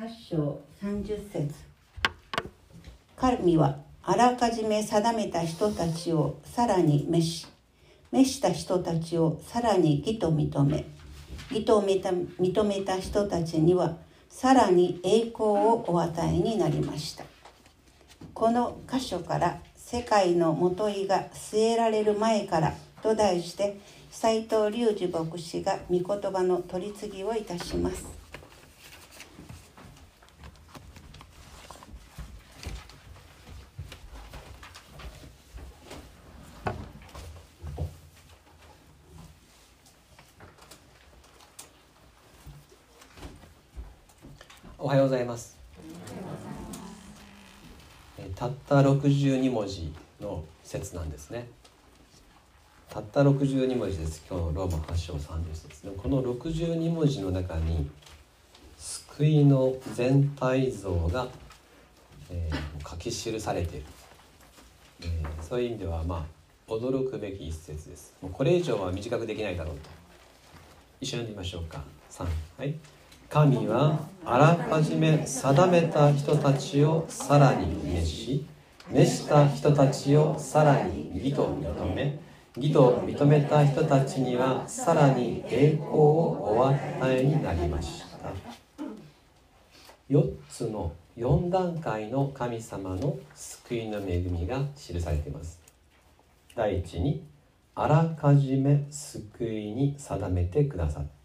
8章30節。神はあらかじめ定めた人たちをさらに召し召した人たちをさらに義と認め義と認めた人たちにはさらに栄光をお与えになりました。この箇所から世界のもといが据えられる前からと題して斉藤隆二牧師が御言葉の取り次ぎをいたします。おはようございます。たった62文字の説なんですね。たった62文字です。今日のローマ8章30節でこの62文字の中に救いの全体像が、えー、書き記されている、えー、そういう意味ではまあ驚くべき一節です。もうこれ以上は短くできないだろうと。一緒に読みましょうか。3はい。神はあらかじめ定めた人たちをさらに召し召した人たちをさらに義と認め義と認めた人たちにはさらに栄光をお与えになりました。4つの4段階の神様の救いの恵みが記されています。第一にあらかじめ救いに定めてくださった。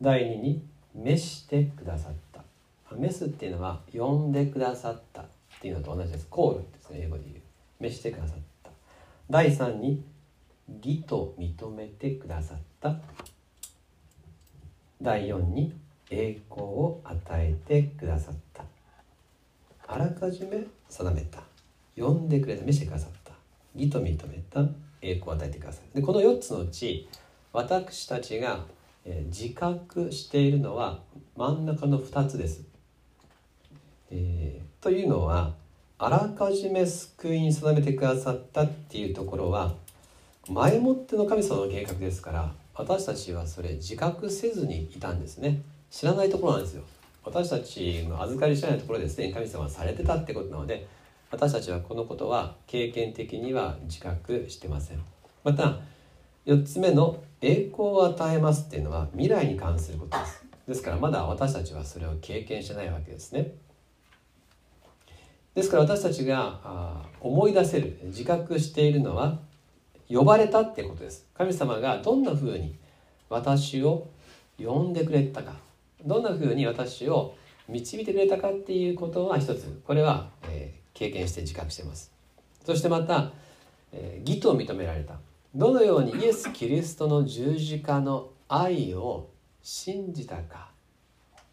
第二に召してくださった。召すっていうのは呼んでくださった。っていうのと同じです。コールですね。英語で言う。召してくださった。第3に義と認めてくださった。第4に栄光を与えてくださった。あらかじめ定めた。呼んでくれた。召してくださった。義と認めた。栄光を与えてくださいでこの4つのうち私たちがえ自覚しているのは真ん中の2つです。えー、というのはあらかじめ救いに定めてくださったっていうところは前もっての神様の計画ですから私たちはそれ自覚せずにいたんですね。知らないところなんですよ。私たちの預かり知らないところですでに神様はされてたってことなので私たちはこのことは経験的には自覚してません。また4つ目の栄光を与えますっていうのは未来に関することです。ですからまだ私たちはそれを経験してないわけですね。ですから私たちが思い出せる自覚しているのは呼ばれたってことです。神様がどんなふうに私を呼んでくれたか。どんなふうに私を導いてくれたかっていうことは一つ。これは、え、経験して自覚してます。そしてまた、え、義と認められた。どのようにイエス・キリストの十字架の愛を信じたか。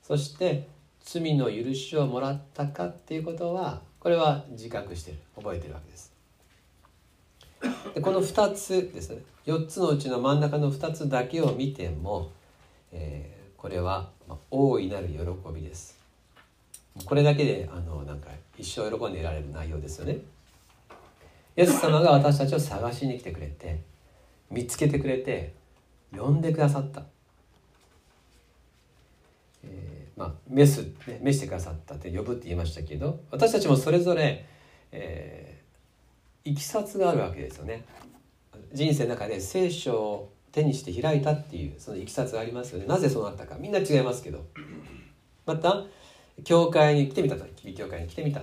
そして罪の許しをもらったかっていうことはこれは自覚してる。覚えてるわけです。でこの2つですね。4つのうちの真ん中の2つだけを見ても、えー、これは大いなる喜びです。これだけであのなんか一生喜んでいられる内容ですよね。イエス様が私たちを探しに来てくれて見つけてくれて呼んでくださった、えー、まあ召す、ね、召してくださったって呼ぶって言いましたけど私たちもそれぞれ、えー、いきさつがあるわけですよね。人生の中で聖書を手にして開いたっていうそのいきさつがありますよね。なぜそうなったか。みんな違いますけど。また教会に来てみたと。教会に来てみた。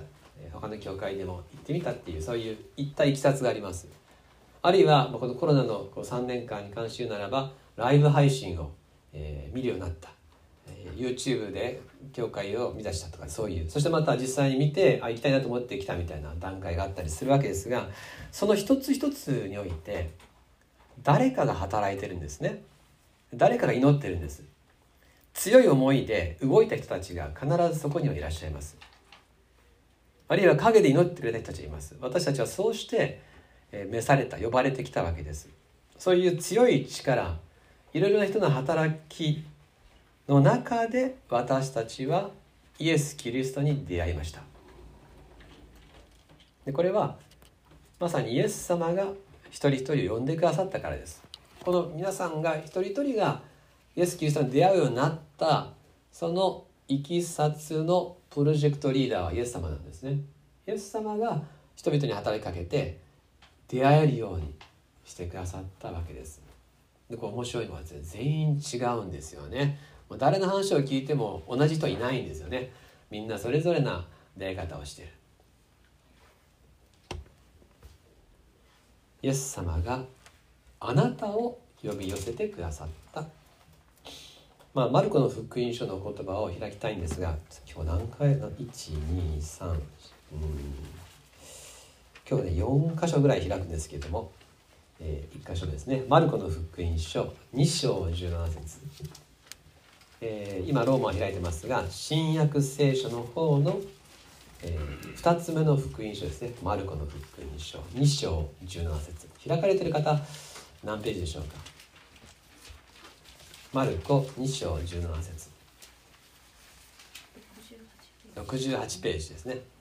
他の教会でも行ってみたっていうそういう行ったいきさつがあります。あるいはこのコロナの3年間に関し言うならばライブ配信を、見るようになった、YouTube で教会を見出したとかそういう。そしてまた実際に見てあ行きたいなと思ってきたみたいな段階があったりするわけですがその一つ一つにおいて誰かが働いてるんですね。誰かが祈ってるんです。強い思いで動いた人たちが必ずそこにはいらっしゃいます。あるいは陰で祈ってくれた人たちがいます。私たちはそうして召された呼ばれてきたわけです。そういう強い力いろいろな人の働きの中で私たちはイエス・キリストに出会いました。でこれはまさにイエス様が一人一人を呼んでくださったからです。この皆さんが一人一人がイエス・キリストに出会うようになったそのいきさつのプロジェクトリーダーはイエス様なんですね。イエス様が人々に働きかけて出会えるようにしてくださったわけです。でこれ面白いのは全員違うんですよね。誰の話を聞いても同じ人いないんですよね。みんなそれぞれな出会い方をしている。イエス様があなたを呼び寄せてくださった。まあ、マルコの福音書の言葉を開きたいんですが今日何回の123うん今日ね4箇所ぐらい開くんですけれども、えー、1箇所ですね。マルコの福音書2章17節、えー、今ローマを開いてますが新約聖書の方の、えー、2つ目の福音書ですね。マルコの福音書2章17節。開かれてる方何ページでしょうか？マルコ2章17節。68ページですね。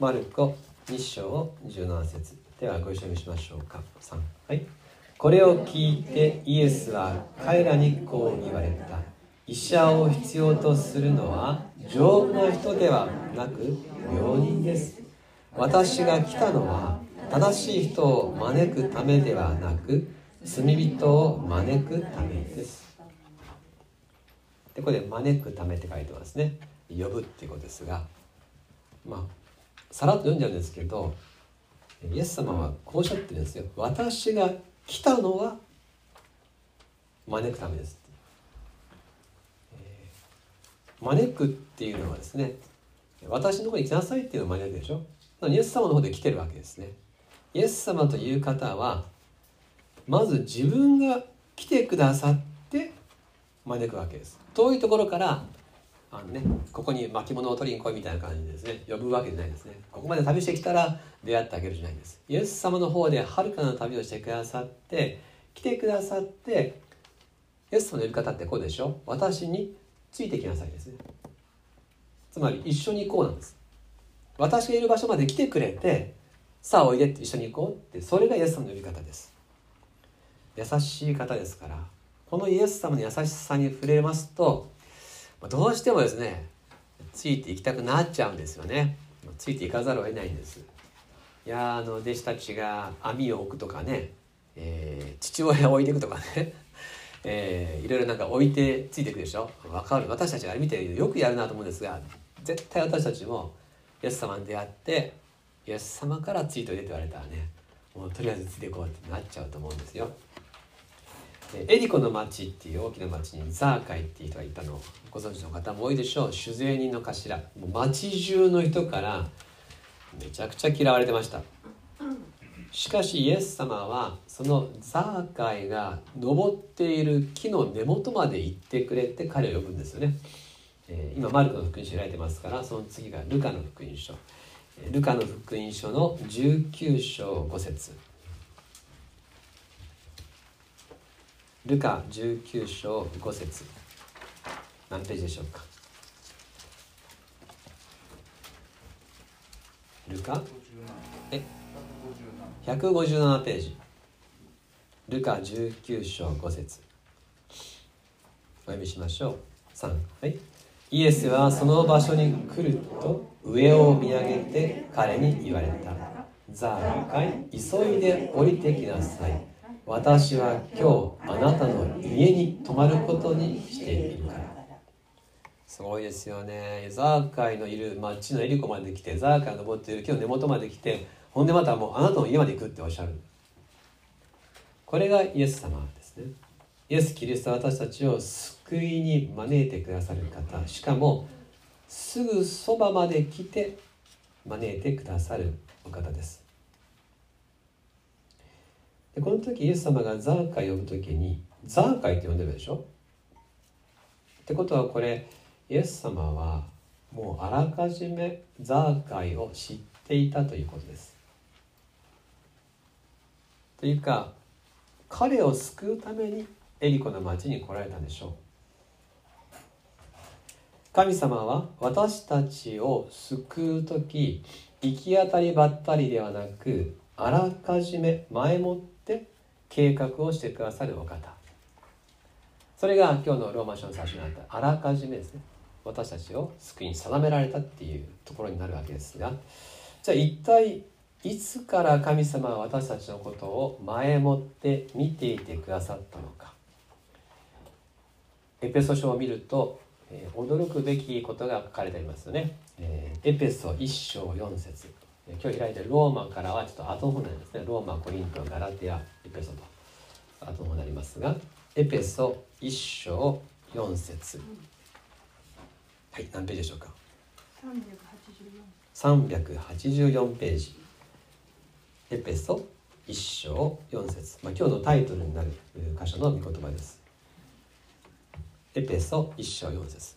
マルコ2章17節。ではご一緒にしましょうか。3はい。これを聞いてイエスは彼らにこう言われた。医者を必要とするのは丈夫な人ではなく病人です。私が来たのは正しい人を招くためではなく罪人を招くためです。でこれで招くためって書いてますね。呼ぶっていうことですが。まあさらっと読んじゃうんですけどイエス様はこうおっしゃってるんですよ。私が来たのは招くためです、えー、招くっていうのはですね私のところに来なさいっていうのを招くでしょ。イエス様の方で来てるわけですね。イエス様という方はまず自分が来てくださって招くわけです。遠いところからあのねここに巻物を取りに来いみたいな感じですね。呼ぶわけじゃないですね。ここまで旅してきたら出会ってあげるじゃないです。イエス様の方ではるかな旅をしてくださって来てくださってイエス様の呼び方ってこうでしょ？私についてきなさいですね。つまり一緒に行こうなんです。私がいる場所まで来てくれてさあおいでって一緒に行こうって。それがイエス様の呼び方です。優しい方ですからこのイエス様の優しさに触れますとどうしてもですねついていきたくなっちゃうんですよね。ついていかざるを得ないんです。いやあの弟子たちが網を置くとかね、えー、父親を置いていくとかね えー、いろいろなんか置いてついていくでしょ。分かる。私たちが見てよくやるなと思うんですが絶対私たちもイエス様に出会ってイエス様からついておいでって言われたらねもうとりあえずついていこうってなっちゃうと思うんですよ。エリコの町っていう大きな町にザーカイっていう人がいたの。ご存知の方も多いでしょう。酒税人の頭。もう町中の人からめちゃくちゃ嫌われてました。しかしイエス様はそのザーカイが登っている木の根元まで行ってくれて彼を呼ぶんですよね、えー、今マルコの福音書開いてますからその次がルカの福音書。ルカの福音書の19章5節。ルカ19章5節。何ページでしょうか？ルカ？え？157ページ。ルカ19章5節。お読みしましょう。3はい。イエスはその場所に来ると上を見上げて彼に言われた。ザーカイ急いで降りてきなさい。私は今日あなたの家に泊まることにしているからすごいですよね。ザーカイのいる町のエリコまで来てザーカイが登っている木の根元まで来てほんでまたもうあなたの家まで行くっておっしゃる。これがイエス様ですね。イエス・キリストは私たちを救いに招いてくださる方。しかもすぐそばまで来て招いてくださるお方です。でこの時イエス様がザーカイ呼ぶ時にザーカイって呼んでるでしょ？ってことはこれイエス様はもうあらかじめザーカイを知っていたということです。というか彼を救うためにエリコの町に来られたんでしょう。神様は私たちを救う時行き当たりばったりではなくあらかじめ前もって計画をしてくださるお方。それが今日のローマ書の最初にあったあらかじめですね。私たちを救いに定められたっていうところになるわけですが。じゃあ一体いつから神様は私たちのことを前もって見ていてくださったのか。エペソ書を見ると、えー、驚くべきことが書かれていますよね、えー、エペソ1章4節。今日開いてローマからはちょっと後の方になりますねローマコリントガラテアエペソと後の方になりますがエペソ1章4節。はい何ページでしょうか？384ページ。エペソ1章4節。まあ、今日のタイトルになる箇所の御言葉です。エペソ1章4節。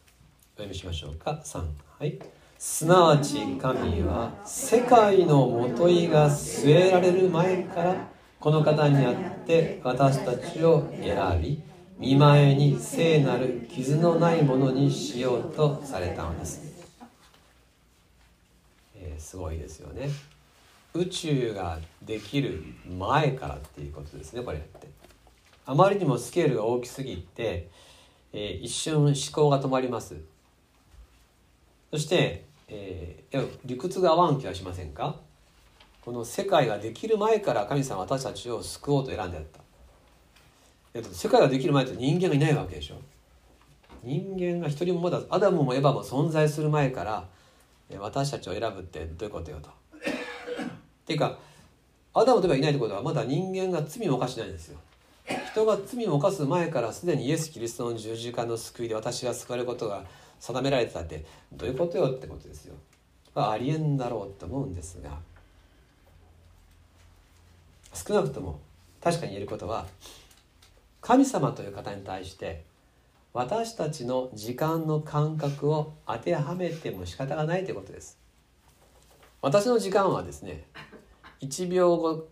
お読みしましょうか？3はい。すなわち神は世界のもといが据えられる前からこの方にあって私たちを選び見前に聖なる傷のないものにしようとされたのです、えー、すごいですよね。宇宙ができる前からっていうことですねこれって。あまりにもスケールが大きすぎて、えー、一瞬思考が止まります。そしてえー、理屈が合わん気がしませんか？この世界ができる前から神様は私たちを救おうと選んでやったえっと世界ができる前って人間がいないわけでしょ人間が一人もまだアダムもエヴァも存在する前から私たちを選ぶってどういうことよと。っていうかアダムとエヴァいないってことはまだ人間が罪を犯してないんですよ。人が罪を犯す前からすでにイエス・キリストの十字架の救いで私が救われることが定められてたってどういうことよってことですよ。ありえんだろうと思うんですが少なくとも確かに言えることは神様という方に対して私たちの時間の感覚を当てはめても仕方がないということです。私の時間はですね1秒後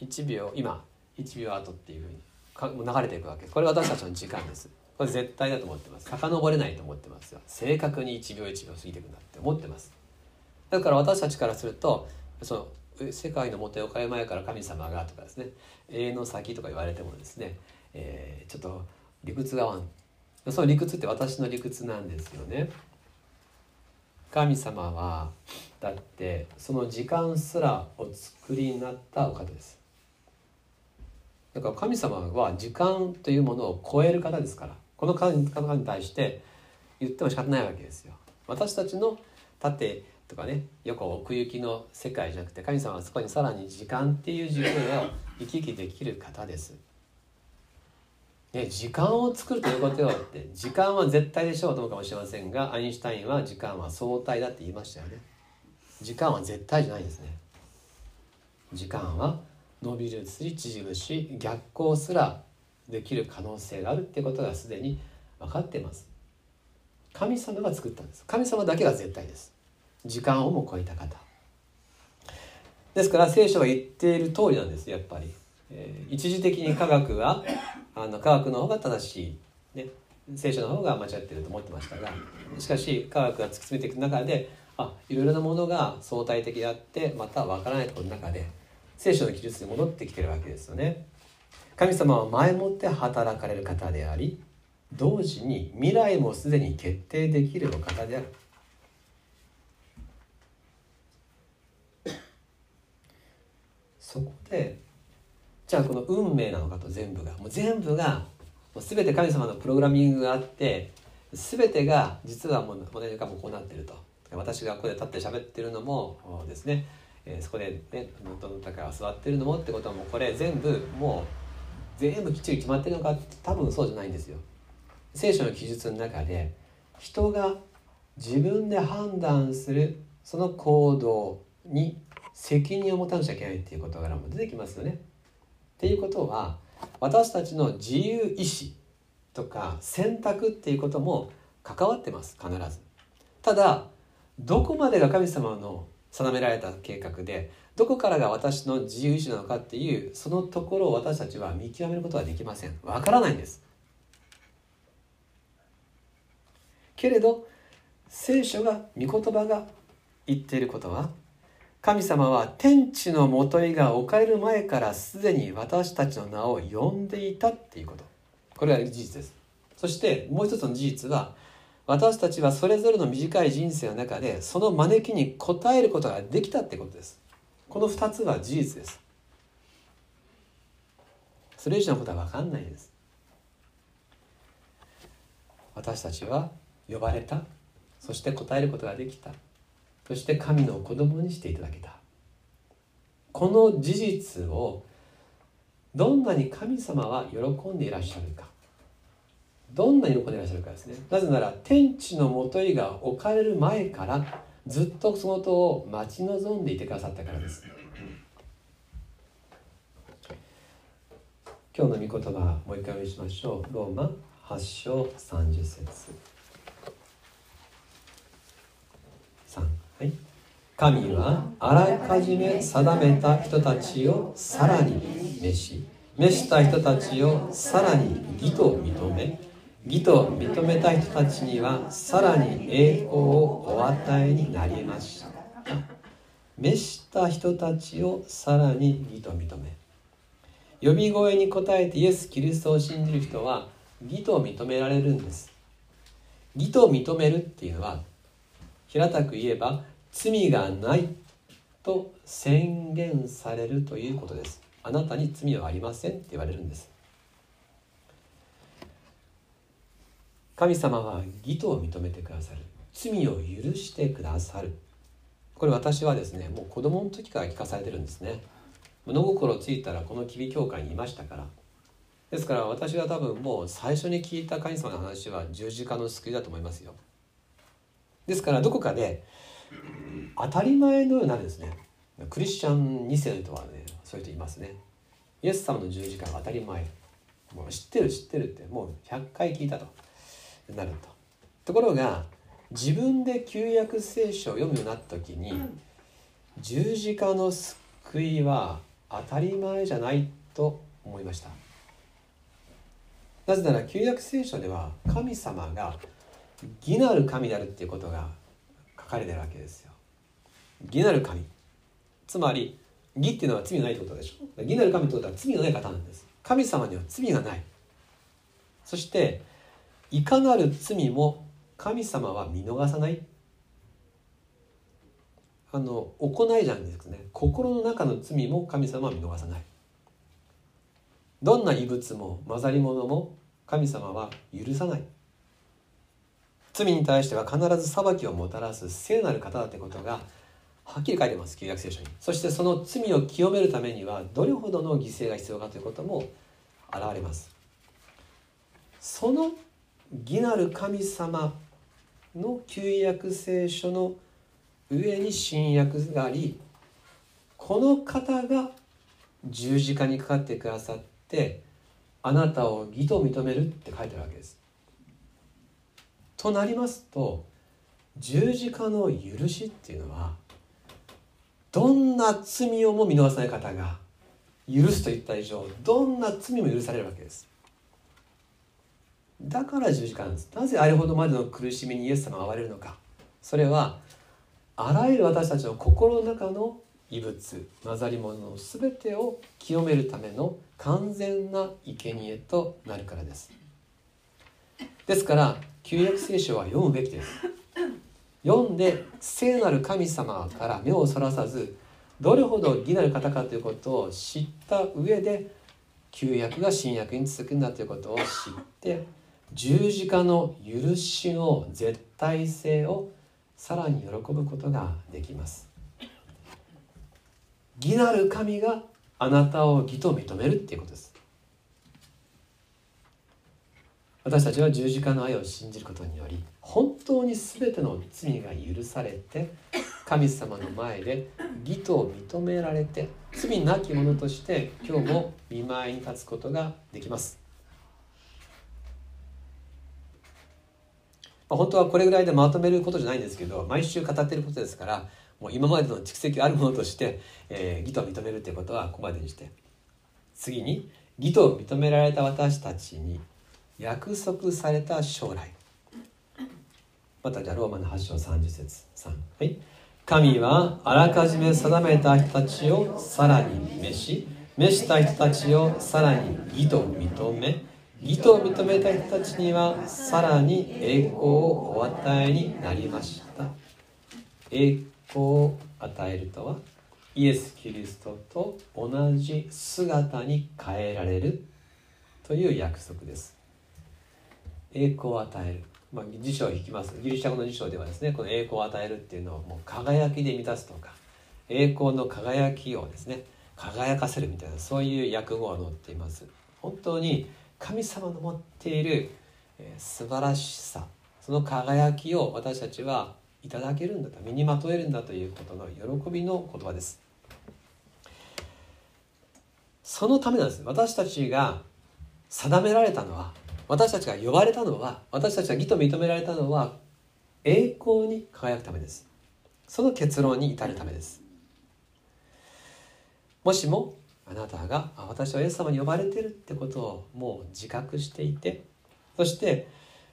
1秒今1秒後っていうふうに流れていくわけですこれ私たちの時間ですこれ絶対だと思ってます。遡れないと思ってますよ。正確に1秒1秒過ぎていくんだって思ってます。だから私たちからするとその世界のもとへ置かれ前から神様がとかですね。永遠の先とか言われてもですね、えー、ちょっと理屈がわん。その理屈って私の理屈なんですよね。神様はだってその時間すらお作りになったお方です。だから神様は時間というものを超える方ですから。この方に対して言っても仕方ないわけですよ。私たちの縦とかね横奥行きの世界じゃなくて神様はそこにさらに時間っていう軸を生き生きできる方です。ね、時間を作るということよって時間は絶対でしょうと思うかもしれませんがアインシュタインは時間は相対だって言いましたよね。時間は絶対じゃないですね。時間は伸びるつり縮むし逆行すらできる可能性があるっていうことがすでに分かってます。神様が作ったんです。神様だけが絶対です。時間をも超えた方。ですから聖書が言っている通りなんです。やっぱり、えー、一時的に科学はあの科学の方が正しい、ね、聖書の方が間違ってると思ってましたが。しかし科学が突き詰めていく中であいろいろなものが相対的であってまた分からないところの中で聖書の記述に戻ってきてるわけですよね。神様は前もって働かれる方であり同時に未来もすでに決定できるお方である。そこでじゃあこの運命なのかと全部がもう全部がもう全て神様のプログラミングがあって全てが実はもうモデルがもうこうなってると。私がここで立って喋ってるのもですね、えー、そこでねどの高が座ってるのもってことはもうこれ全部もう全部きっちり決まってるのかって多分そうじゃないんですよ。聖書の記述の中で人が自分で判断するその行動に責任を持たなきゃいけないっていう事柄も出てきますよね。っていうことは私たちの自由意志とか選択っていうことも関わってます必ず。ただどこまでが神様の定められた計画でどこからが私の自由意志なのかっていうそのところを私たちは見極めることはできません。わからないんです。けれど聖書が御言葉が言っていることは神様は天地のもといが置かれる前からすでに私たちの名を呼んでいたっていうこと。これは事実です。そしてもう一つの事実は私たちはそれぞれの短い人生の中でその招きに応えることができたってことです。この2つは事実です。それ以上のことは分かんないです。私たちは呼ばれた。そして答えることができた。そして神の子供にしていただけた。この事実をどんなに神様は喜んでいらっしゃるか。どんなに喜んでいらっしゃるかですね。なぜなら天地のもといが置かれる前からずっとそのことを待ち望んでいてくださったからです。今日の御言葉もう一回お読みしましょう。ローマ8章30節3はい。神はあらかじめ定めた人たちをさらに召し召した人たちをさらに義と認め義と認めた人たちにはさらに栄光をお与えになりました。召した人たちをさらに義と認め。呼び声に応えてイエス・キリストを信じる人は義と認められるんです。義と認めるっていうのは平たく言えば罪がないと宣言されるということです。あなたに罪はありませんって言われるんです。神様は義とを認めてくださる。罪を許してくださる。これ私はですねもう子供の時から聞かされてるんですね。物心ついたらこの吉備教会にいましたから。ですから私は多分もう最初に聞いた神様の話は十字架の救いだと思いますよ。ですからどこかで当たり前のようなですね。クリスチャン2世の人はねそういう人いますね。イエス様の十字架が当たり前。もう知ってる知ってるってもう100回聞いたと。なると。ところが自分で旧約聖書を読むようになった時に十字架の救いは当たり前じゃないと思いました。なぜなら旧約聖書では神様が義なる神であるっていうことが書かれてるわけですよ。義なる神。つまり義っていうのは罪がないってことでしょ。義なる神ってことは罪がない方なんです。神様には罪がない。そしていかなる罪も神様は見逃さない。あの行いじゃないですね。心の中の罪も神様は見逃さない。どんな異物も混ざり物も神様は許さない。罪に対しては必ず裁きをもたらす聖なる方だってことがはっきり書いてます旧約聖書に。そしてその罪を清めるためにはどれほどの犠牲が必要かということも現れます。その義なる神様の旧約聖書の上に新約がありこの方が十字架にかかってくださってあなたを義と認めるって書いてあるわけです。となりますと十字架の許しっていうのはどんな罪をも見逃さない方が許すといった以上どんな罪も許されるわけです。だから十字架なんです。なぜあれほどまでの苦しみにイエス様が遭われるのか。それはあらゆる私たちの心の中の異物混ざり物の全てを清めるための完全な生贄となるからですですから旧約聖書は読むべきです読んで聖なる神様から目をそらさずどれほど義なる方かということを知った上で旧約が新約に続くんだということを知って十字架の許しの絶対性をさらに喜ぶことができます。義なる神があなたを義と認めるっていうことです。私たちは十字架の愛を信じることにより本当に全ての罪が許されて神様の前で義と認められて罪なき者として今日も見舞いに立つことができます。まあ、本当はこれぐらいでまとめることじゃないんですけど毎週語っていることですからもう今までの蓄積あるものとして、えー、義と認めるということはここまでにして次に義と認められた私たちに約束された将来。またじゃあローマの8章30節3はい。神はあらかじめ定めた人たちをさらに召し召した人たちをさらに義と認め義と認めた人たちにはさらに栄光をお与えになりました。栄光を与えるとはイエス・キリストと同じ姿に変えられるという約束です。栄光を与える、まあ、辞書を引きます。ギリシャ語の辞書ではですねこの栄光を与えるっていうのをもう輝きで満たすとか栄光の輝きをですね輝かせるみたいなそういう訳語が載っています。本当に神様の持っている、素晴らしさその輝きを私たちはいただけるんだと身にまとえるんだということの喜びの言葉です。そのためなんです。私たちが定められたのは私たちが呼ばれたのは私たちが義と認められたのは栄光に輝くためです。その結論に至るためです。もしもあなたが私はイエス様に呼ばれてるってことをもう自覚していてそして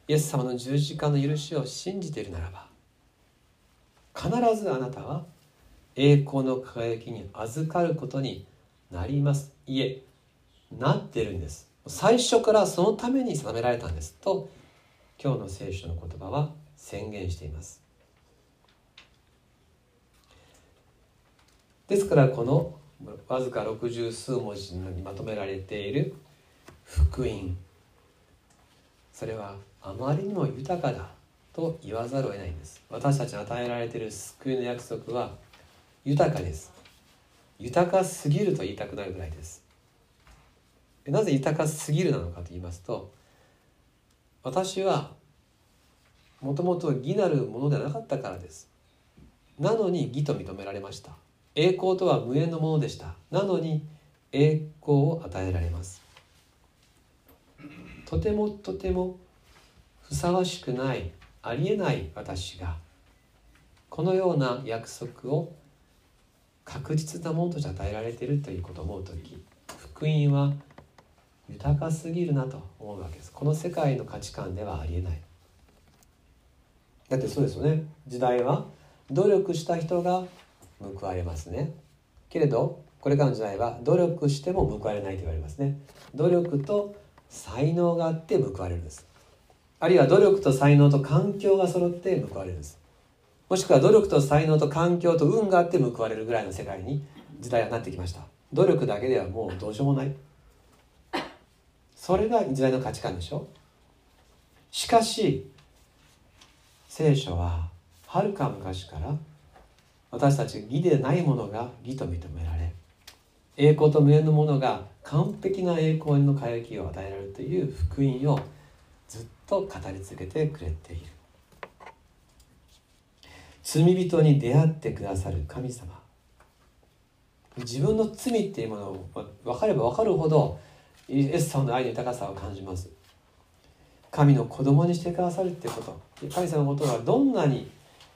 イエス様の十字架の許しを信じているならば必ずあなたは栄光の輝きに預かることになります。いえなってるんです。最初からそのために定められたんです。と今日の聖書の言葉は宣言しています。ですからこのわずか六十数文字にまとめられている福音。それはあまりにも豊かだと言わざるを得ないんです。私たちに与えられている救いの約束は豊かです。豊かすぎると言いたくなるぐらいです。なぜ豊かすぎるなのかと言いますと私はもともと義なるものではなかったからです。なのに義と認められました。栄光とは無縁のものでした。なのに栄光を与えられます。とてもとてもふさわしくないありえない私がこのような約束を確実なものとして与えられているということを思う時福音は豊かすぎるなと思うわけです。この世界の価値観ではありえない。だってそうですよね。時代は努力した人が報われますね。けれどこれからの時代は努力しても報われないと言われますね。努力と才能があって報われるんです。あるいは努力と才能と環境が揃って報われるんです。もしくは努力と才能と環境と運があって報われるぐらいの世界に時代はなってきました。努力だけではもうどうしようもない。それが時代の価値観でしょ。しかし聖書ははるか昔から私たち義でないものが義と認められ栄光と無縁のものが完璧な栄光への輝きを与えられるという福音をずっと語り続けてくれている。罪人に出会ってくださる神様。自分の罪っていうものを分かれば分かるほどイエス様の愛の豊かさを感じます。神の子供にしてくださるってこと。神様のことはどんなに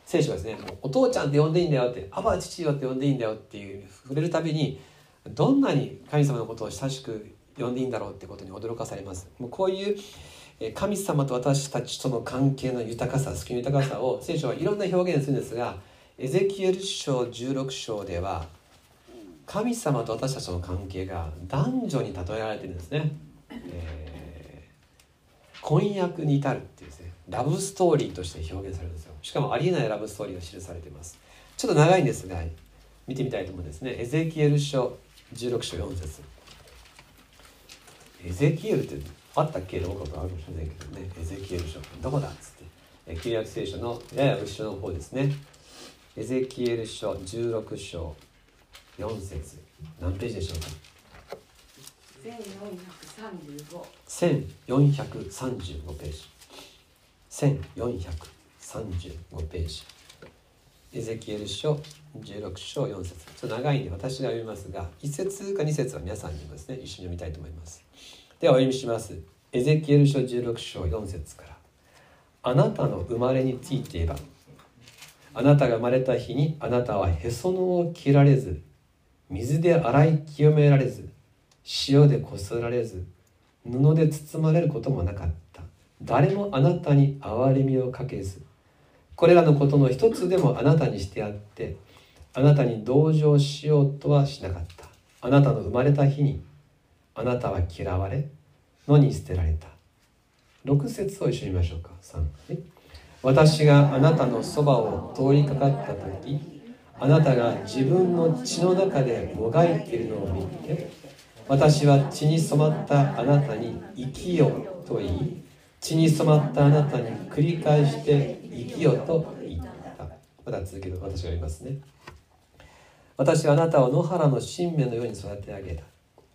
聖書はですねもうお父ちゃんって呼んでいいんだよってアバ父よって呼んでいいんだよっていう触れるたびにどんなに神様のことを親しく呼んでいいんだろうってことに驚かされます。もうこういう神様と私たちとの関係の豊かさ救いの豊かさを聖書はいろんな表現するんですがエゼキエル書16章では神様と私たちの関係が男女に例えられてるんですね、えー、婚約に至るっていうですねラブストーリーとして表現されるんですよ。しかもありえないラブストーリーが記されています。ちょっと長いんですが見てみたいと思うんですね。エゼキエル書16章4節。エゼキエルってあったっけ？どうかあるかもしれないけどね。エゼキエル書どこだっつって。旧約聖書のやや後ろの方ですね。エゼキエル書16章4節。何ページでしょうか？1435ページ。1435 35ページ。エゼキエル書16章4節。ちょっと長いんで私が読みますが1節か2節は皆さんにもですね。一緒に読みたいと思います。ではお読みします。エゼキエル書16章4節から。あなたの生まれについて言えば。あなたが生まれた日にあなたはへそのを切られず水で洗い清められず塩でこすられず布で包まれることもなかった。誰もあなたに憐れみをかけずこれらのことの一つでもあなたにしてあってあなたに同情しようとはしなかった。あなたの生まれた日にあなたは嫌われ野に捨てられた。6節を一緒に見ましょうか。3、私があなたのそばを通りかかった時あなたが自分の血の中でもがいているのを見て私は血に染まったあなたに生きよと言い血に染まったあなたに繰り返して生きよと言った。まだ続ける私が言いますね。私はあなたを野原の新芽のように育て上げた。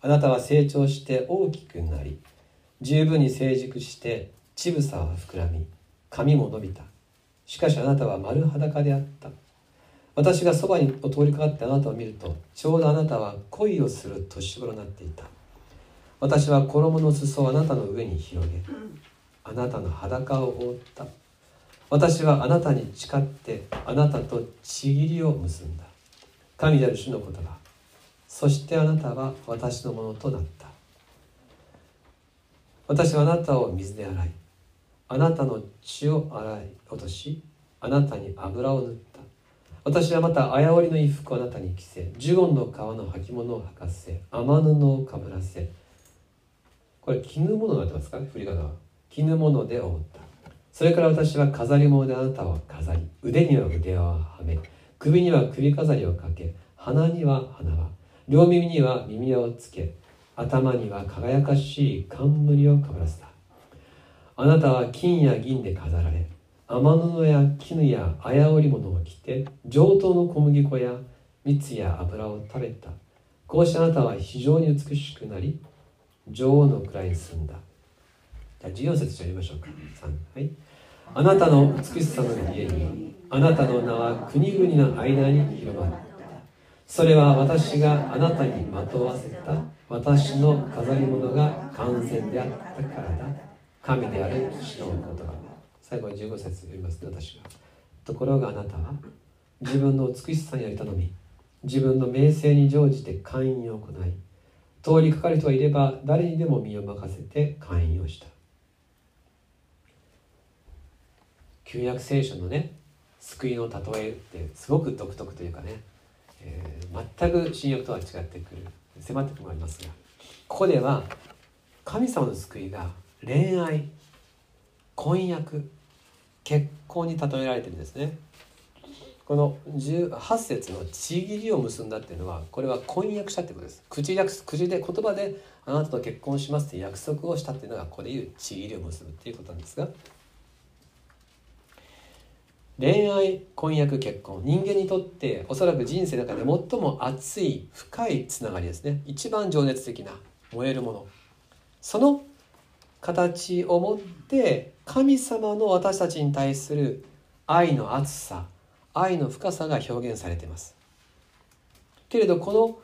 あなたは成長して大きくなり十分に成熟して乳房は膨らみ髪も伸びた。しかしあなたは丸裸であった。私がそばに通りかかってあなたを見るとちょうどあなたは恋をする年頃になっていた。私は衣の裾をあなたの上に広げあなたの裸を覆った。私はあなたに誓ってあなたとちぎりを結んだ。神である主の言葉。そしてあなたは私のものとなった。私はあなたを水で洗いあなたの血を洗い落としあなたに油を塗った。私はまた綾織の衣服をあなたに着せジュゴンの皮の履物を履かせ雨布をかぶらせ。これ絹物になってますかね振り方は。絹物で覆った。それから私は飾り物であなたを飾り腕には腕輪をはめ首には首飾りをかけ鼻には鼻輪両耳には耳輪をつけ頭には輝かしい冠をかぶらせた。あなたは金や銀で飾られ天布や絹や綾織物を着て上等の小麦粉や蜜や油を食べた。こうしてあなたは非常に美しくなり女王の位に住んだ。じゃあ14節読みましょうか。3はい。あなたの美しさの家にあなたの名は国々の間に広まるそれは私があなたにまとわせた。私の飾り物が完全であったからだ。神である主の言葉最後に15節読みます。ね私がところがあなたは自分の美しさにより頼み自分の名声に乗じて会員を行い。通りかかる人がいれば誰にでも身を任せて会員をした。旧約聖書のね救いの例えってすごく独特というかね、えー、全く新約とは違ってくる迫ってもありますがここでは神様の救いが恋愛婚約結婚に例えられてるんですね。この18節の「ちぎりを結んだ」っていうのはこれは婚約したってことです。口約口で言葉であなたと結婚しますって約束をしたっていうのがここでいう「ちぎりを結ぶ」っていうことなんですが恋愛婚約結婚。人間にとっておそらく人生の中で最も熱い深いつながりですね。一番情熱的な燃えるもの。その形を持って神様の私たちに対する愛の熱さ愛の深さが表現されています。けれどこの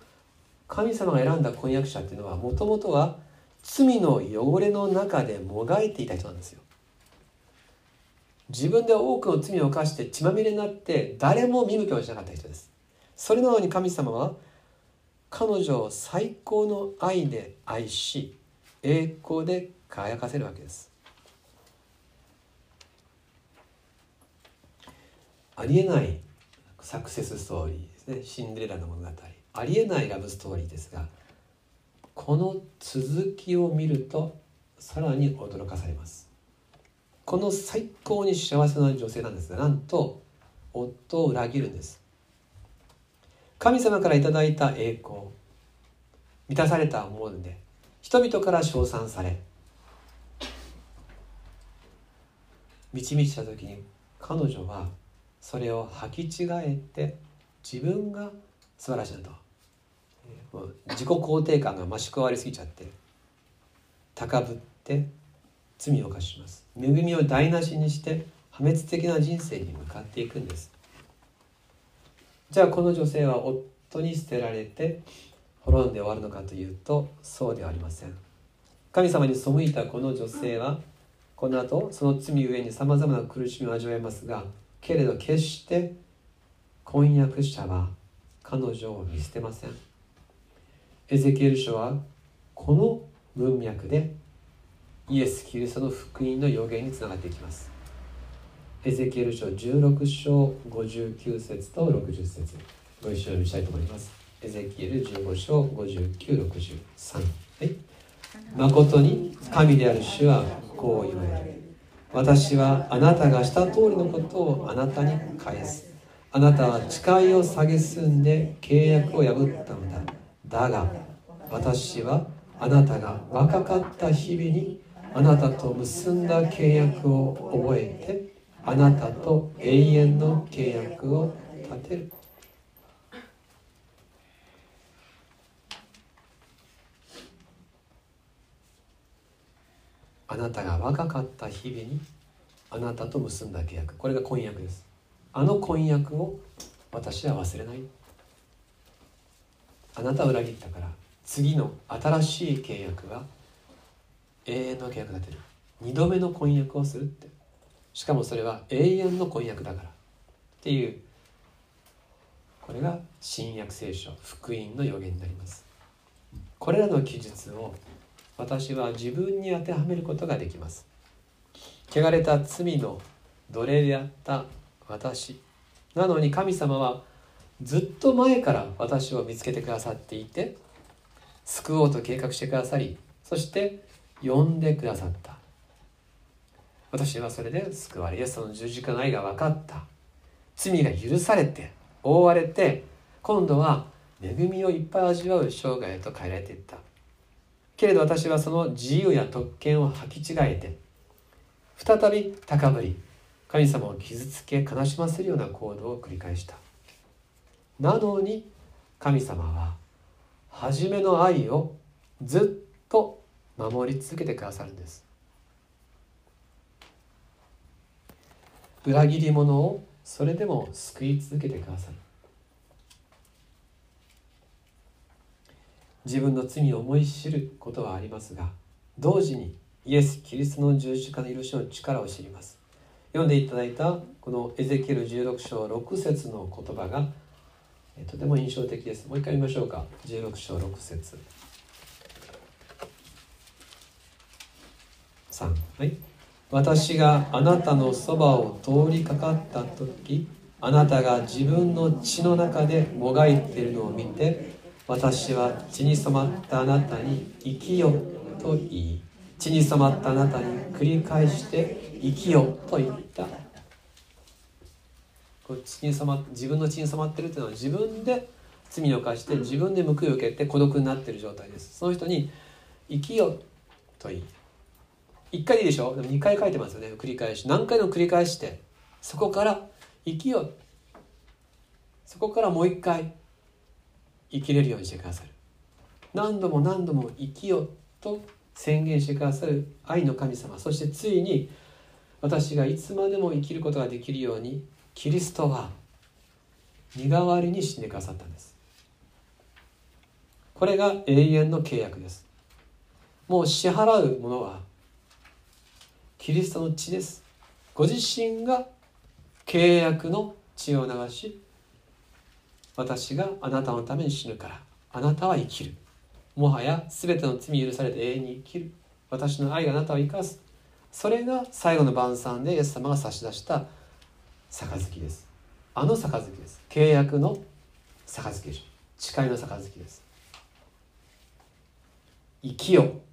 神様が選んだ婚約者っていうのはもともとは罪の汚れの中でもがいていた人なんですよ。自分で多くの罪を犯して血まみれになって誰も見向きもしなかった人です。それなのに神様は彼女を最高の愛で愛し栄光で輝かせるわけです。ありえないサクセスストーリーですね。シンデレラの物語。ありえないラブストーリーですがこの続きを見るとさらに驚かされます。この最高に幸せな女性なんですがなんと夫を裏切るんです。神様からいただいた栄光満たされたもので人々から称賛され満ち満ちた時に彼女はそれを履き違えて自分が素晴らしいなと。自己肯定感が増し加わりすぎちゃって高ぶって罪を犯します。恵みを台無しにして破滅的な人生に向かっていくんです。じゃあこの女性は夫に捨てられて滅んで終わるのかというとそうではありません。神様に背いたこの女性はこの後その罪ゆえにさまざまな苦しみを味わいますがけれど決して婚約者は彼女を見捨てません。エゼキエル書はこの文脈でイエス・キリストの福音の予言につながっていきます。エゼキエル書16章59節と60節。ご一緒にしたいと思います。エゼキエル15章5963はい。誠に神である主はこう言われる。私はあなたがした通りのことをあなたに返す。あなたは誓いを蔑んで契約を破ったのだ。だが私はあなたが若かった日々にあなたと結んだ契約を覚えてあなたと永遠の契約を立てる。あなたが若かった日々にあなたと結んだ契約。これが婚約です。あの婚約を私は忘れない。あなたは裏切ったから次の新しい契約は永遠の契約が出る。2度目の婚約をするって。しかもそれは永遠の婚約だからっていう。これが新約聖書福音の予言になります。これらの記述を私は自分に当てはめることができます。汚れた罪の奴隷であった私なのに神様はずっと前から私を見つけてくださっていて救おうと計画してくださりそして呼んでくださった。私はそれで救われイエス様の十字架の愛が分かった。罪が許されて覆われて今度は恵みをいっぱい味わう生涯へと変えられていった。けれど私はその自由や特権を履き違えて再び高ぶり神様を傷つけ悲しませるような行動を繰り返した。なのに神様は初めの愛をずっと守り続けてくださるんです。裏切り者をそれでも救い続けてくださる。自分の罪を思い知ることはありますが同時にイエス・キリストの十字架の許しの力を知ります。読んでいただいたこのエゼキエル16章6節の言葉がとても印象的です。もう一回見ましょうか。16章6節。3はい。私があなたのそばを通りかかった時あなたが自分の血の中でもがいているのを見て私は血に染まったあなたに生きよと言い血に染まったあなたに繰り返して生きよと言った。こ血に染ま自分の血に染まってるっていうのは自分で罪を犯して自分で報いを受けて孤独になってる状態です。その人に生きよと言い1回でいいでしょ？でも2回書いてますよね。繰り返し。何回も繰り返して？そこから生きよう。そこからもう一回生きれるようにしてくださる。何度も何度も生きようと宣言してくださる。愛の神様。そしてついに私がいつまでも生きることができるようにキリストは身代わりに死んでくださったんです。これが永遠の契約です。もう支払うものはキリストの血です。ご自身が契約の血を流し私があなたのために死ぬからあなたは生きる。もはや全ての罪許されて永遠に生きる。私の愛があなたを生かす。それが最後の晩餐でイエス様が差し出した杯です。あの杯です。契約の杯でしょ。誓いの杯です。生きよう。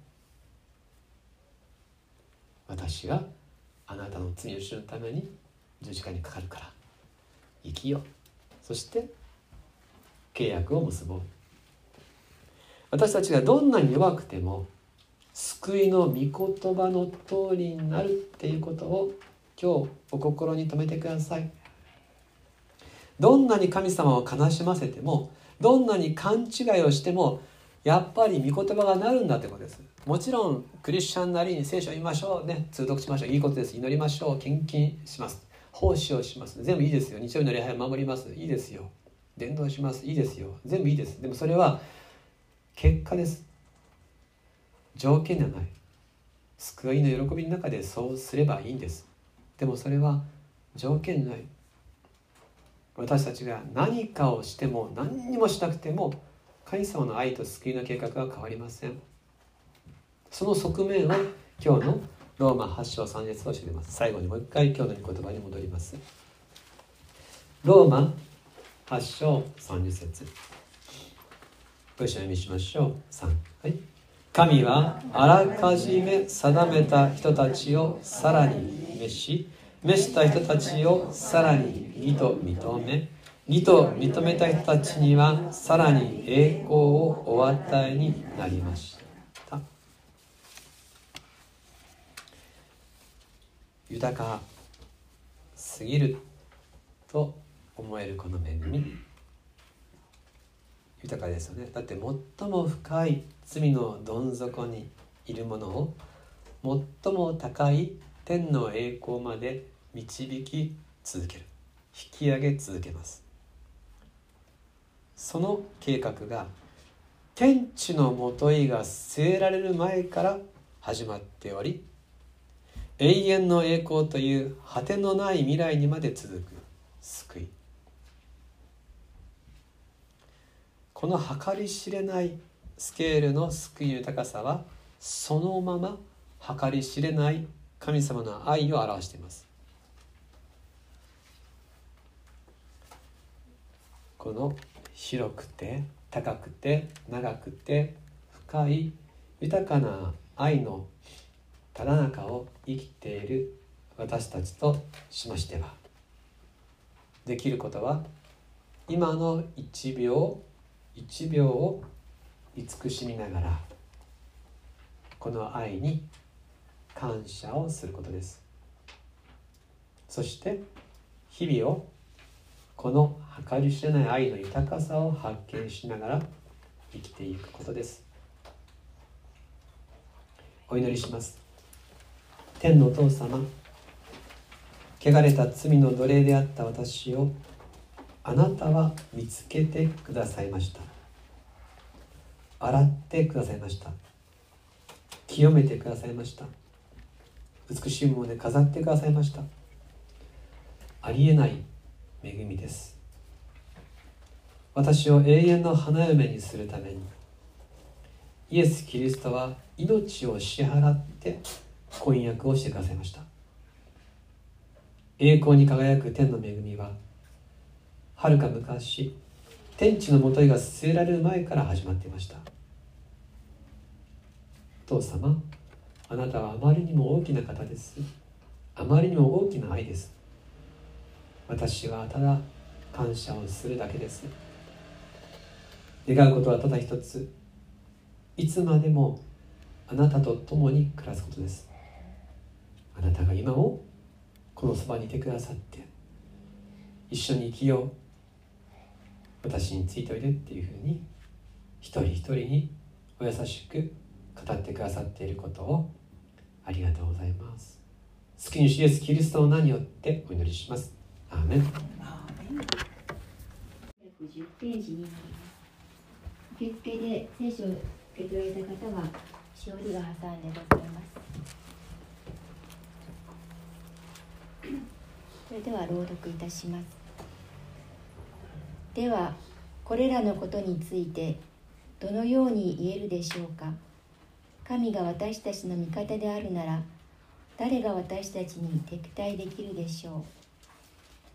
私があなたの罪を知るために十字架にかかるから。生きよそして契約を結ぼう。私たちがどんなに弱くても救いの御言葉の通りになるっていうことを今日お心に留めてください。どんなに神様を悲しませてもどんなに勘違いをしてもやっぱり御言葉がなるんだってことです。もちろんクリスチャンなりに聖書を読みましょうね。通読しましょう。いいことです。祈りましょう。献金します。奉仕をします。全部いいですよ。日曜日の礼拝を守ります。いいですよ。伝道します。いいですよ。全部いいです。でもそれは結果です。条件ではない。救いの喜びの中でそうすればいいんです。でもそれは条件ない。私たちが何かをしても何にもしなくても神様の愛と救いの計画は変わりません。その側面を今日のローマ8章3節を教えます。最後にもう一回今日の言葉に戻ります。ローマ8章30節。ご一緒に読みしましょう。3はい。神はあらかじめ定めた人たちをさらに召し召した人たちをさらに義と認め義と認めた人たちにはさらに栄光をお与えになりました。豊かすぎると思えるこの恵み。豊かですよね。だって最も深い罪のどん底にいるものを最も高い天の栄光まで導き続ける。引き上げ続けます。その計画が天地のもといが据えられる前から始まっており永遠の栄光という果てのない未来にまで続く救い。この計り知れないスケールの救い豊かさはそのまま計り知れない神様の愛を表しています。この広くて高くて長くて深い豊かな愛のただ中を生きている私たちとしましてはできることは今の一秒一秒を慈しみながらこの愛に感謝をすることです。そして日々をこの計り知れない愛の豊かさを発見しながら生きていくことです。お祈りします。天のお父様汚れた罪の奴隷であった私をあなたは見つけてくださいました。洗ってくださいました。清めてくださいました。美しいもので飾ってくださいました。ありえない恵みです。私を永遠の花嫁にするためにイエス・キリストは命を支払って婚約をしてくださいました。栄光に輝く天の恵みははるか昔天地のもといが据えられる前から始まっていました。父様あなたはあまりにも大きな方です。あまりにも大きな愛です。私はただ感謝をするだけです。願うことはただ一つ。いつまでもあなたと共に暮らすことです。あなたが今もこのそばにいてくださって一緒に生きよう私についておいでっていうふうに一人一人にお優しく語ってくださっていることをありがとうございます救い主イエスキリストの名によってお祈りしますアーメン。10ページになります。受付で聖書を受け取られた方は、しおりが挟んでございます。それでは朗読いたします。では、これらのことについて、どのように言えるでしょうか。神が私たちの味方であるなら、誰が私たちに敵対できるでしょう。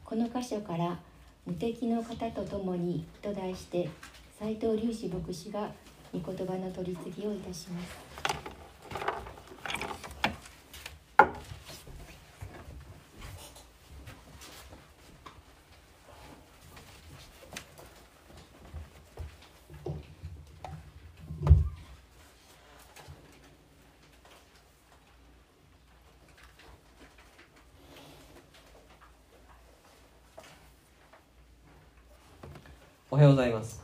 この箇所から「無敵の方と共に」と題して斉藤隆志牧師が御言葉の取り次ぎをいたします。おはようございます。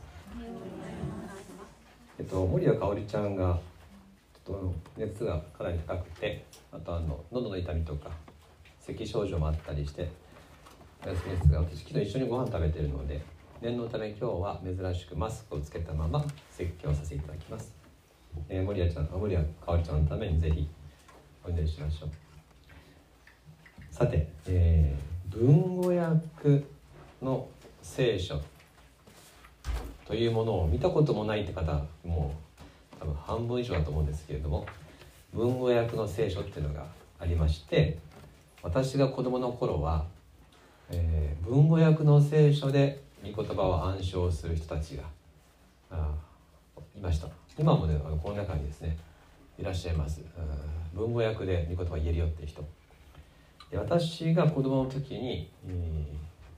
えっと森谷香織ちゃんがちょっと熱がかなり高くて、あとあの喉の痛みとか咳症状もあったりしてお休みですが、私昨日一緒にご飯食べてるので念のため今日は珍しくマスクをつけたまま説教させていただきます。えー、森谷ちゃん、森谷香織ちゃんのためにぜひお祈りしましょう。さて、えー文語訳の聖書というものを見たこともないって方もう多分半分以上だと思うんですけれども文語訳の聖書っていうのがありまして私が子供の頃は、えー文語訳の聖書で御言葉を暗唱する人たちがあいました。今もねあのこの中にですねいらっしゃいます。文語訳で御言葉言えるよっていう人。で私が子供の時に、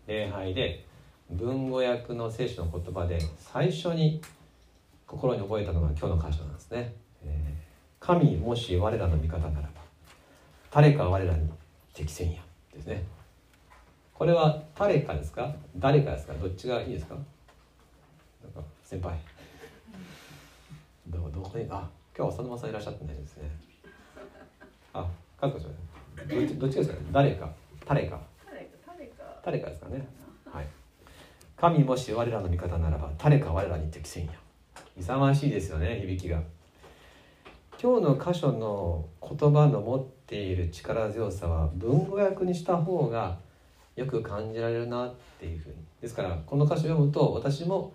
礼拝で文語訳の聖書の言葉で最初に心に覚えたのが今日の箇所なんですね、えー、神もし我らの味方ならば誰か我らに適せんやですね。これは誰かですか？誰かですか？どっちがいいですか？なんか先輩。どどこにあ今日は浅沼さんいらっしゃってないですね。あかずこちゃん。どっちどっちですか？誰か誰か。誰かですかね？はい。神もし我らの味方ならば誰か我らに適せんや勇ましいですよね響きが。今日の箇所の言葉の持っている力強さは文語訳にした方がよく感じられるなっていうふうに。ですからこの歌詞を読むと私も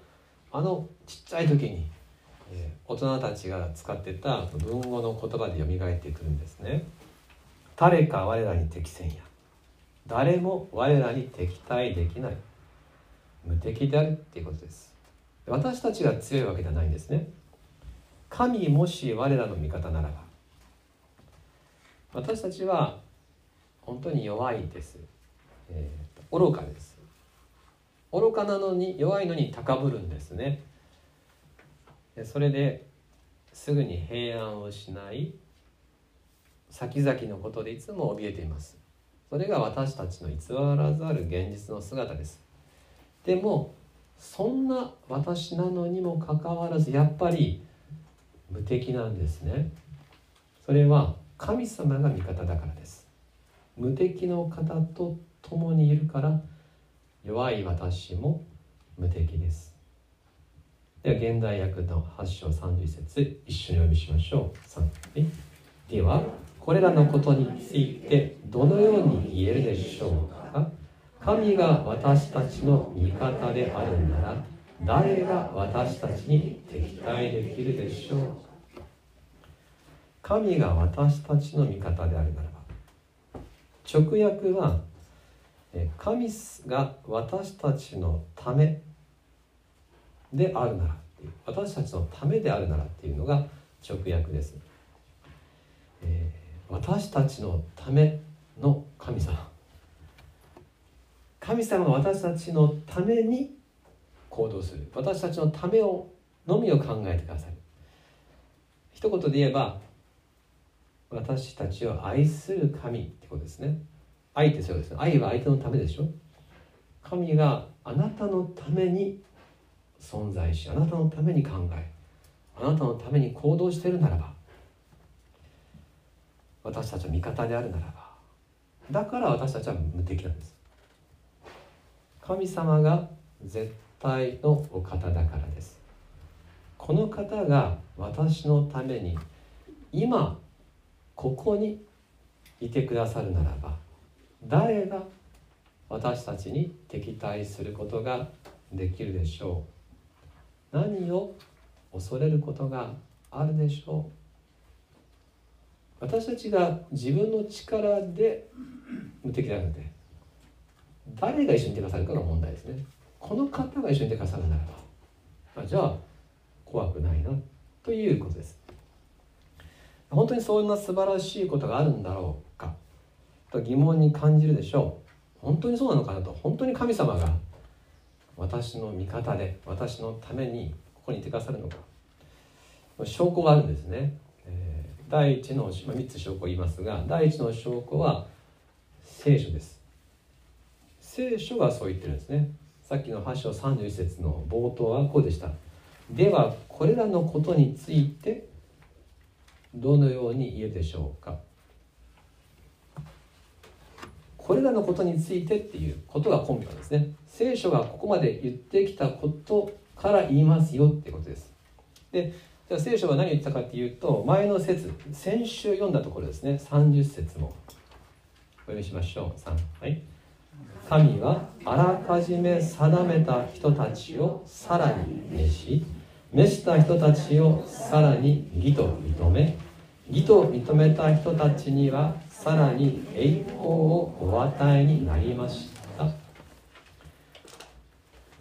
あのちっちゃい時に、え、大人たちが使ってた文語の言葉で蘇ってくるんですね。誰か我らに適せんや。誰も我らに敵対できない。無敵であるっていうことです。私たちが強いわけではないんですね。神もし我らの味方ならば私たちは本当に弱いです。えー、愚かです。愚かなのに弱いのに高ぶるんですね。それですぐに平安を失い先々のことでいつも怯えています。それが私たちの偽らざる現実の姿です。でもそんな私なのにもかかわらずやっぱり無敵なんですね。それは神様が味方だからです。無敵の方と共にいるから弱い私も無敵です。では現代訳の8章31節一緒にお読みしましょう。3、はい、ではこれらのことについてどのように言えるでしょうか？神が私たちの味方であるなら誰が私たちに敵対できるでしょう？神が私たちの味方であるならば直訳は神が私たちのためであるなら私たちのためであるならっていうのが直訳です、えー、私たちのための神様。神様が私たちのために行動する。私たちのためをのみを考えてくださる一言で言えば私たちを愛する神ってことですね。愛ってそうですね。愛は相手のためでしょ。神があなたのために存在しあなたのために考えあなたのために行動しているならば私たちは味方であるならばだから私たちは無敵なんです。神様が絶対のお方だからです。この方が私のために今ここにいてくださるならば誰が私たちに敵対することができるでしょう。何を恐れることがあるでしょう。私たちが自分の力で無敵なので誰が一緒にいてくださるかが問題ですね。この方が一緒にいてくださるならばあじゃあ怖くないなということです。本当にそんな素晴らしいことがあるんだろうか。と疑問に感じるでしょう。本当にそうなのかなと。本当に神様が私の味方で私のためにここにいてくださるのか。証拠があるんですね、え、第一の、まあ、3つ証拠を言いますが第一の証拠は聖書です。聖書がそう言ってるんですね。さっきの8章31節の冒頭はこうでした。ではこれらのことについてどのように言えでしょうか。これらのことについてっていうことが根拠なんですね。聖書がここまで言ってきたことから言いますよってことです。でじゃあ聖書は何を言ったかっていうと前の説先週読んだところですね。30節も。お読みしましょう。3はい。神はあらかじめ定めた人たちをさらに召し召した人たちをさらに義と認め義と認めた人たちにはさらに栄光をお与えになりました。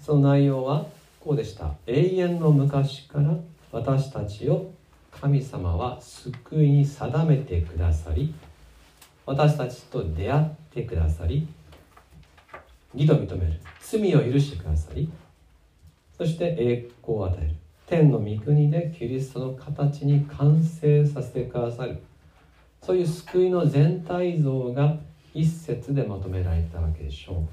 その内容はこうでした。永遠の昔から私たちを神様は救いに定めてくださり私たちと出会ってくださり義と認める。罪を許してくださりそして栄光を与える。天の御国でキリストの形に完成させてくださる。そういう救いの全体像が一節でまとめられたわけでしょう。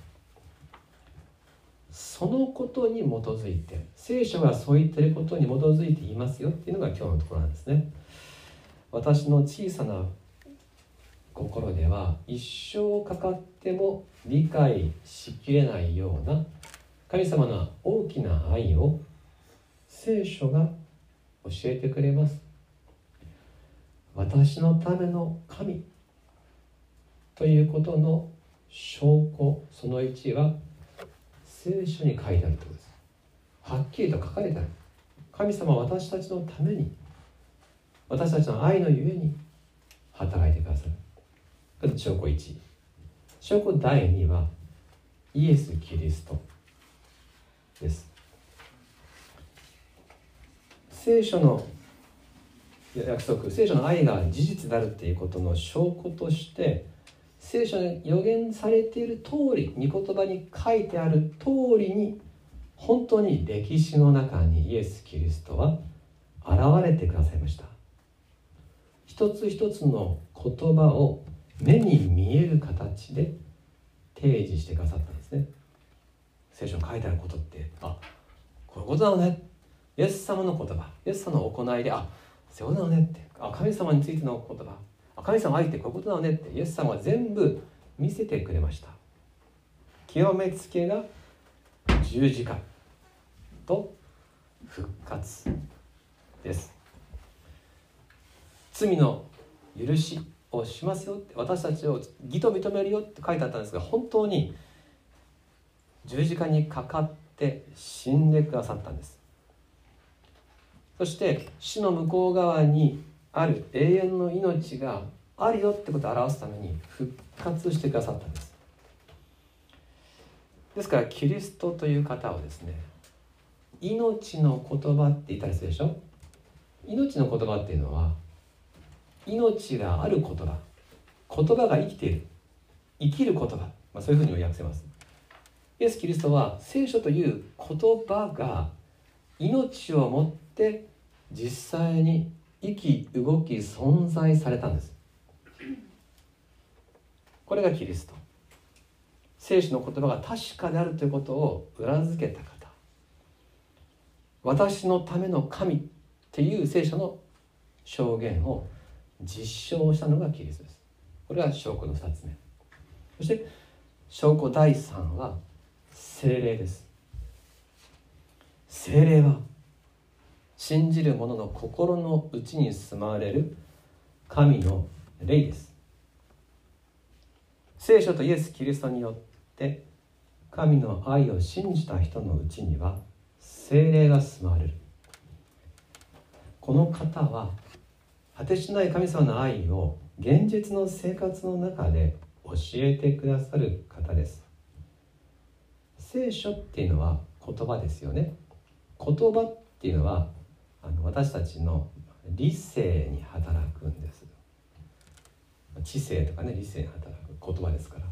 そのことに基づいて聖書がそう言ってることに基づいていますよっていうのが今日のところなんですね。私の小さな心では一生かかっても理解しきれないような神様の大きな愛を聖書が教えてくれます。私のための神ということの証拠その1は聖書に書いてあるということです。はっきりと書かれてある。神様は私たちのために私たちの愛のゆえに働いてくださる。これ証拠1証拠第2はイエス・キリストです。聖書の約束聖書の愛が事実であるっていうことの証拠として聖書に予言されている通り御言葉に書いてある通りに本当に歴史の中にイエス・キリストは現れてくださいました。一つ一つの言葉を目に見える形で提示してくださったんですね。聖書に書いてあることってあこういうことなのね。イエス様の言葉。イエス様の行いであそういうことなのねって。あ神様についての言葉。あ神様愛ってこういうことなのねって。イエス様は全部見せてくれました。極めつけが十字架と復活です。罪の許しをしますよって私たちを義と認めるよって書いてあったんですが本当に十字架にかかって死んでくださったんです。そして死の向こう側にある永遠の命があるよってことを表すために復活してくださったんです。ですからキリストという方はですね命の言葉って言ったりするでしょ？命の言葉っていうのは命がある言葉言葉が生きている。生きる言葉、まあ、そういうふうに訳せます。イエス・キリストは聖書という言葉が命をもって実際に生き動き存在されたんです。これがキリスト。聖書の言葉が確かであるということを裏付けた方。私のための神っていう聖書の証言を実証したのがキリストです。これが証拠の2つ目。そして証拠第3は精霊です。精霊は信じる者の心の内に住まわれる神の霊です。聖書とイエス・キリストによって神の愛を信じた人のうちには精霊が住まわれる。この方は果てしない神様の愛を現実の生活の中で教えてくださる方です。聖書っていうのは言葉ですよね。言葉っていうのはあの私たちの理性に働くんです。知性とかね理性に働く言葉ですから、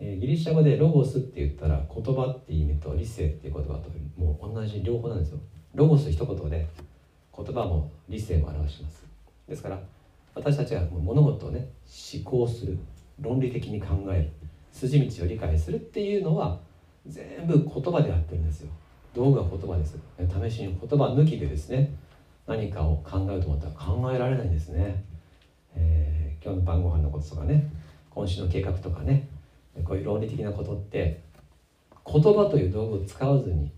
えー、ギリシャ語でロゴスって言ったら言葉っていう意味と理性っていう言葉ともう同じ両方なんですよ。ロゴス一言で言葉も理性も表します。ですから私たちが物事をね思考する論理的に考える筋道を理解するっていうのは全部言葉でやってるんですよ。道具は言葉です。試しに言葉抜きでですね何かを考えると思ったら考えられないんですね、えー、今日の晩ご飯のこととかね今週の計画とかねこういう論理的なことって言葉という道具を使わずに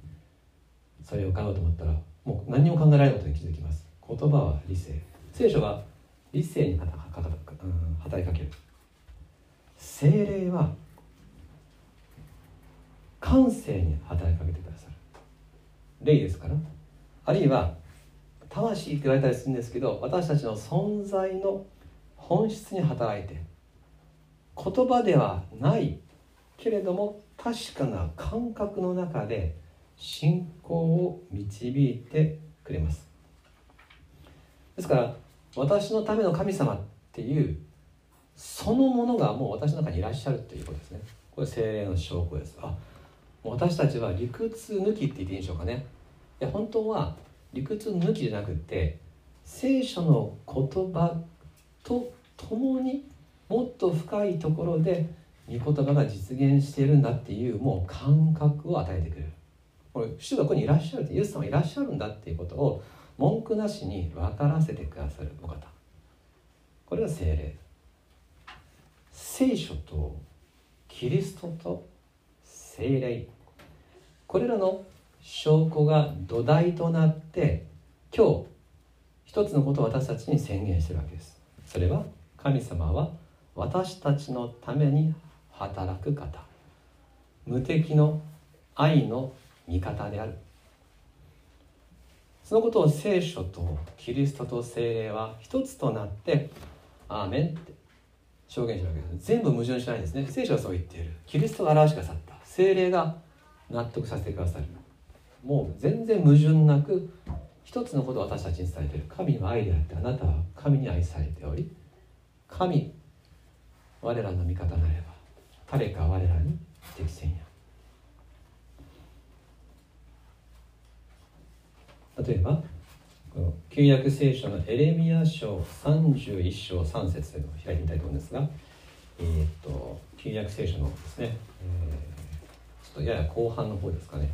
それを買うと思ったらもう何にも考えられないことに気づきます。言葉は理性。聖書は理性に働きかける。精霊は感性に働きかけてくださる。霊ですから。あるいは魂って言われたりするんですけど私たちの存在の本質に働いて言葉ではないけれども確かな感覚の中で信仰を導いてくれます。ですから私のための神様っていうそのものがもう私の中にいらっしゃるということですね。これ精霊の証拠です。あ私たちは理屈抜きって言っていいんでしょうかね。いや本当は理屈抜きじゃなくて聖書の言葉と共にもっと深いところで御言葉が実現しているんだっていうもう感覚を与えてくれる。これ主がここにいらっしゃるってイエス様いらっしゃるんだっていうことを文句なしに分からせてくださるお方。これが精霊。聖書とキリストと精霊。これらの証拠が土台となって今日一つのことを私たちに宣言してるわけです。それは神様は私たちのために働く方。無敵の愛の味方である。そのことを聖書とキリストと精霊は一つとなって「アーメン」って証言してるわけです。全部矛盾しないんですね。聖書はそう言っている。キリストが表してくださった。精霊が納得させてくださる。もう全然矛盾なく一つのことを私たちに伝えている。神の愛であってあなたは神に愛されており神我らの味方なれば誰か我らに適せんや。例えばこの旧約聖書のエレミア書31章3節を開いてみたいと思うんですが、えー、っと旧約聖書のですね、えー、ちょっとやや後半の方ですかね。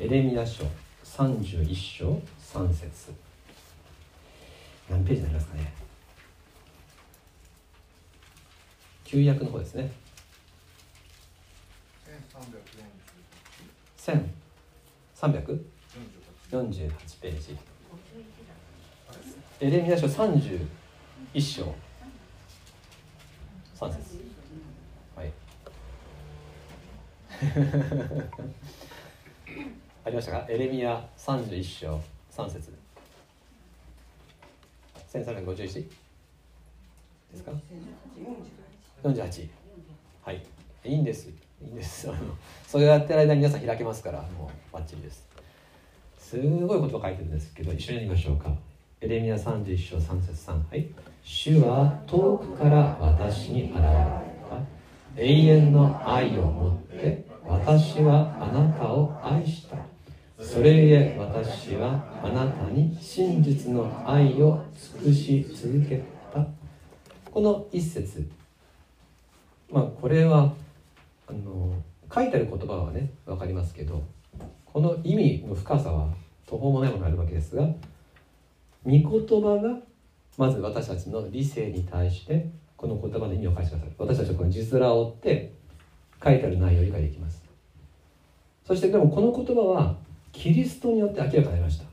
エレミア書31章3節。何ページになりますかね。旧約の方ですね48ページ。エレミア書31章。3節。はい。ありましたか？エレミア31章。3節。1351ですか？48はい。いいんです。いいんです。それをやってる間に皆さん開けますからもうバッチリです。すごいこと書いてるんですけど一緒にやりましょうか。エレミア31章3節3はい。主は遠くから私に現れた。永遠の愛を持って私はあなたを愛した。それゆえ私はあなたに真実の愛を尽くし続けた。この一節。まあこれはあの書いてある言葉はね分かりますけどこの意味の深さは途方もないものがあるわけですが御言葉がまず私たちの理性に対してこの言葉の意味を返してくださる。私たちはこの字面を追って書いてある内容を理解できます。そしてでもこの言葉はキリストによって明らかになりました。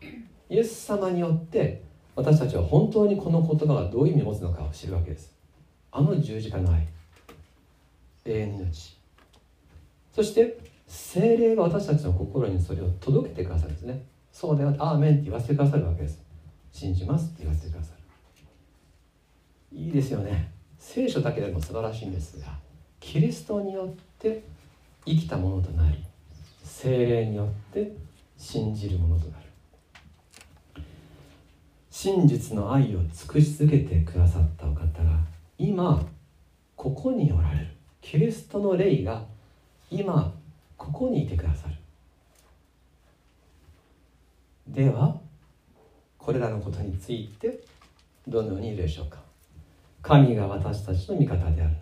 イエス様によって私たちは本当にこの言葉がどういう意味を持つのかを知るわけです。あの十字架の愛。永遠の命。そして精霊が私たちの心にそれを届けてくださるんですね。そうだよ。アーメンって言わせてくださるわけです。信じますって言わせてくださる。いいですよね。聖書だけでも素晴らしいんですがキリストによって生きたものとなり精霊によって信じるものとなる。真実の愛を尽くし続けてくださったお方が今ここにおられる。キリストの霊が今ここにいてくださる。ではこれらのことについてどのように言うでしょうか。神が私たちの味方であるなら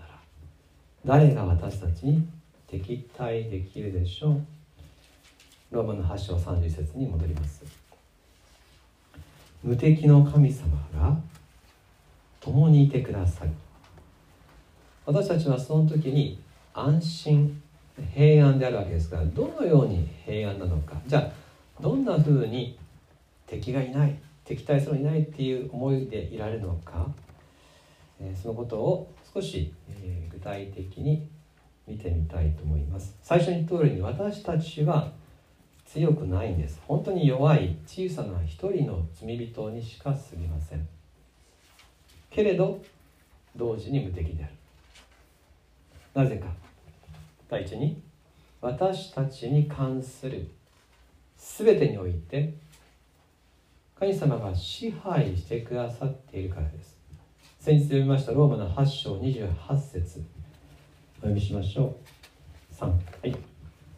誰が私たちに敵対できるでしょう。ローマの8章30節に戻ります。無敵の神様が共にいてくださる私たちはその時に安心平安であるわけですからどのように平安なのか。じゃあどんなふうに敵がいない敵対するいないっていう思いでいられるのか、えそのことを少し、え具体的に見てみたいと思います。最初に言った通りに私たちは強くないんです。本当に弱い小さな一人の罪人にしか過ぎません。けれど同時に無敵である。なぜか。第一に私たちに関する全てにおいて神様が支配してくださっているからです。先日読みましたローマの8章28節。お読みしましょう。3はい。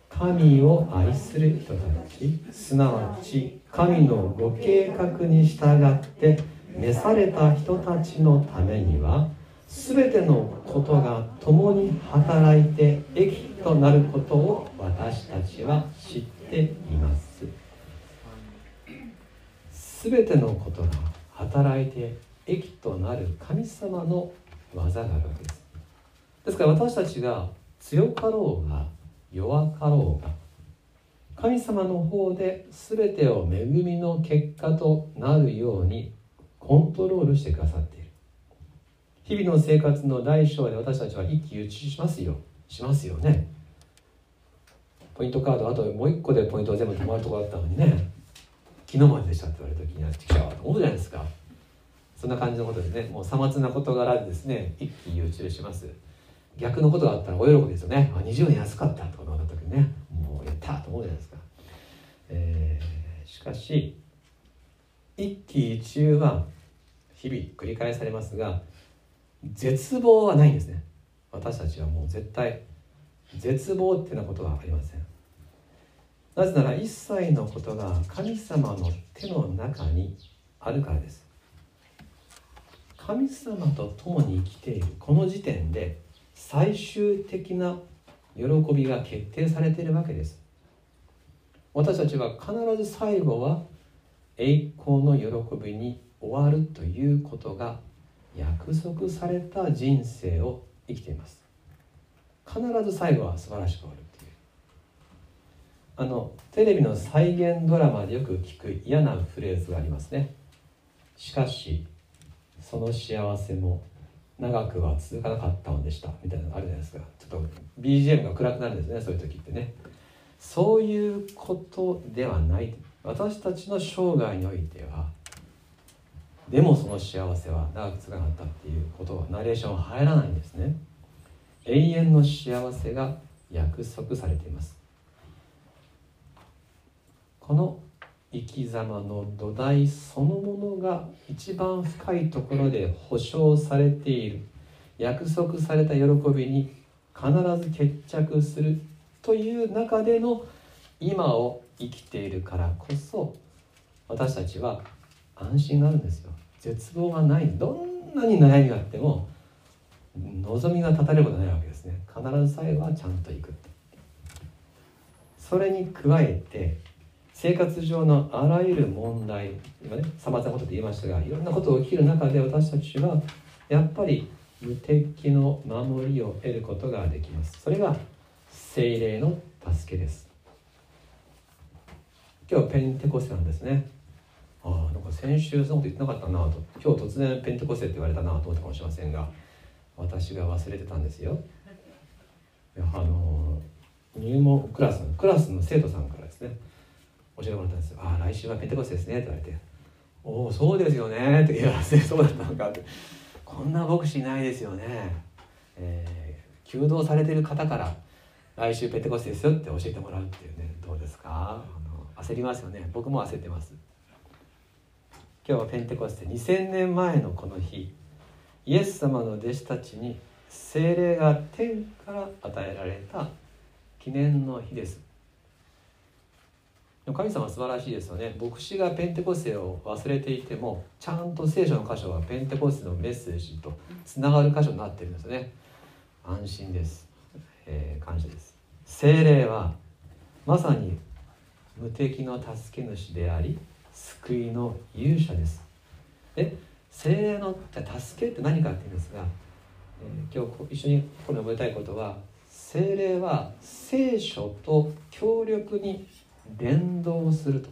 神を愛する人たちすなわち神のご計画に従って召された人たちのためには全てのことが共に働いて益となることを私たちは知っています全てのことが働いて益となる神様の技があるわけです。ですから私たちが強かろうが弱かろうが神様の方で全てを恵みの結果となるようにコントロールしてくださっている日々の生活の大小で私たちは一喜一憂しますよ。しますよね。ポイントカードあともう一個でポイントが全部止まるとこだったのにね。昨日まででしたって言われた時にやってきちゃうと思うじゃないですか。そんな感じのことでねもうさまつな事柄でですね一喜一憂します。逆のことがあったらお喜びですよね。あ20年安かったとか思った時にねもうやったと思うじゃないですか、えー、しかし一喜一憂は日々繰り返されますが絶望はないんですね。私たちはもう絶対絶望っていうようなことはありません。なぜなら一切のことが神様の手の中にあるからです。神様と共に生きているこの時点で最終的な喜びが決定されているわけです。私たちは必ず最後は栄光の喜びに終わるということが約束された人生を生きています。必ず最後は素晴らしく終わる。あのテレビの再現ドラマでよく聞く嫌なフレーズがありますね。しかしその幸せも長くは続かなかったのでした。みたいなのあるじゃないですか。ちょっと BGM が暗くなるんですねそういう時ってね。そういうことではない。私たちの生涯においてはでもその幸せは長く続かなかったっていうことはナレーションは入らないんですね。永遠の幸せが約束されています。この生き様の土台そのものが一番深いところで保証されている約束された喜びに必ず決着するという中での今を生きているからこそ私たちは安心があるんですよ絶望がないどんなに悩みがあっても望みが立たれることないわけですね必ず最後はちゃん。と行くそれに加えて生活上のあらゆる問題今ねさまざまなことで言いましたがいろんなことが起きる中で私たちはやっぱり無敵の守りを得ることができます。それが精霊の助けです。今日ペンテコステなんですね。ああなんか先週そのこと言ってなかったなと。今日突然ペンテコステって言われたなと思ったかもしれませんが私が忘れてたんですよ。あの入門クラスのクラスの生徒さんからですね教えてもらったんですよ「ああ来週はペンテコスですね」って言われて「おおそうですよね」って言われてそうだったのかって。こんな牧師いないですよね。えー、弓道されてる方から来週ペンテコスですよって教えてもらうっていうねどうですか？あの焦りますよね。僕も焦ってます。今日はペンテコステ2000年前のこの日イエス様の弟子たちに精霊が天から与えられた記念の日です。神様素晴らしいですよね。牧師がペンテコステを忘れていてもちゃんと聖書の箇所はペンテコステのメッセージとつながる箇所になってるんですよね。安心です、えー、感謝です。精霊はまさに無敵の助け主であり救いの勇者です。で精霊の助けって何かっていうんですが、えー、今日一緒にこれ覚えたいことは精霊は聖書と強力に連動すると。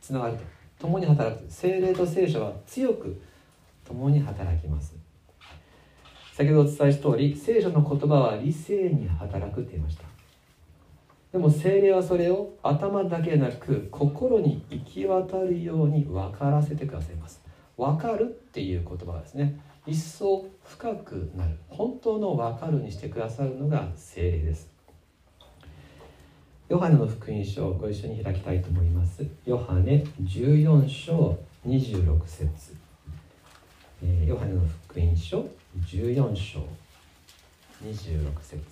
つながると。共に働く精霊と聖書は強く共に働きます。先ほどお伝えした通り聖書の言葉は理性に働くって言いました。でも精霊はそれを頭だけでなく心に行き渡るように分からせてくださいます。分かるっていう言葉はですね。一層深くなる。本当の分かるにしてくださるのが精霊です。ヨハネの福音書をご一緒に開きたいと思います。ヨハネ14章26節、えー、ヨハネの福音書14章26節。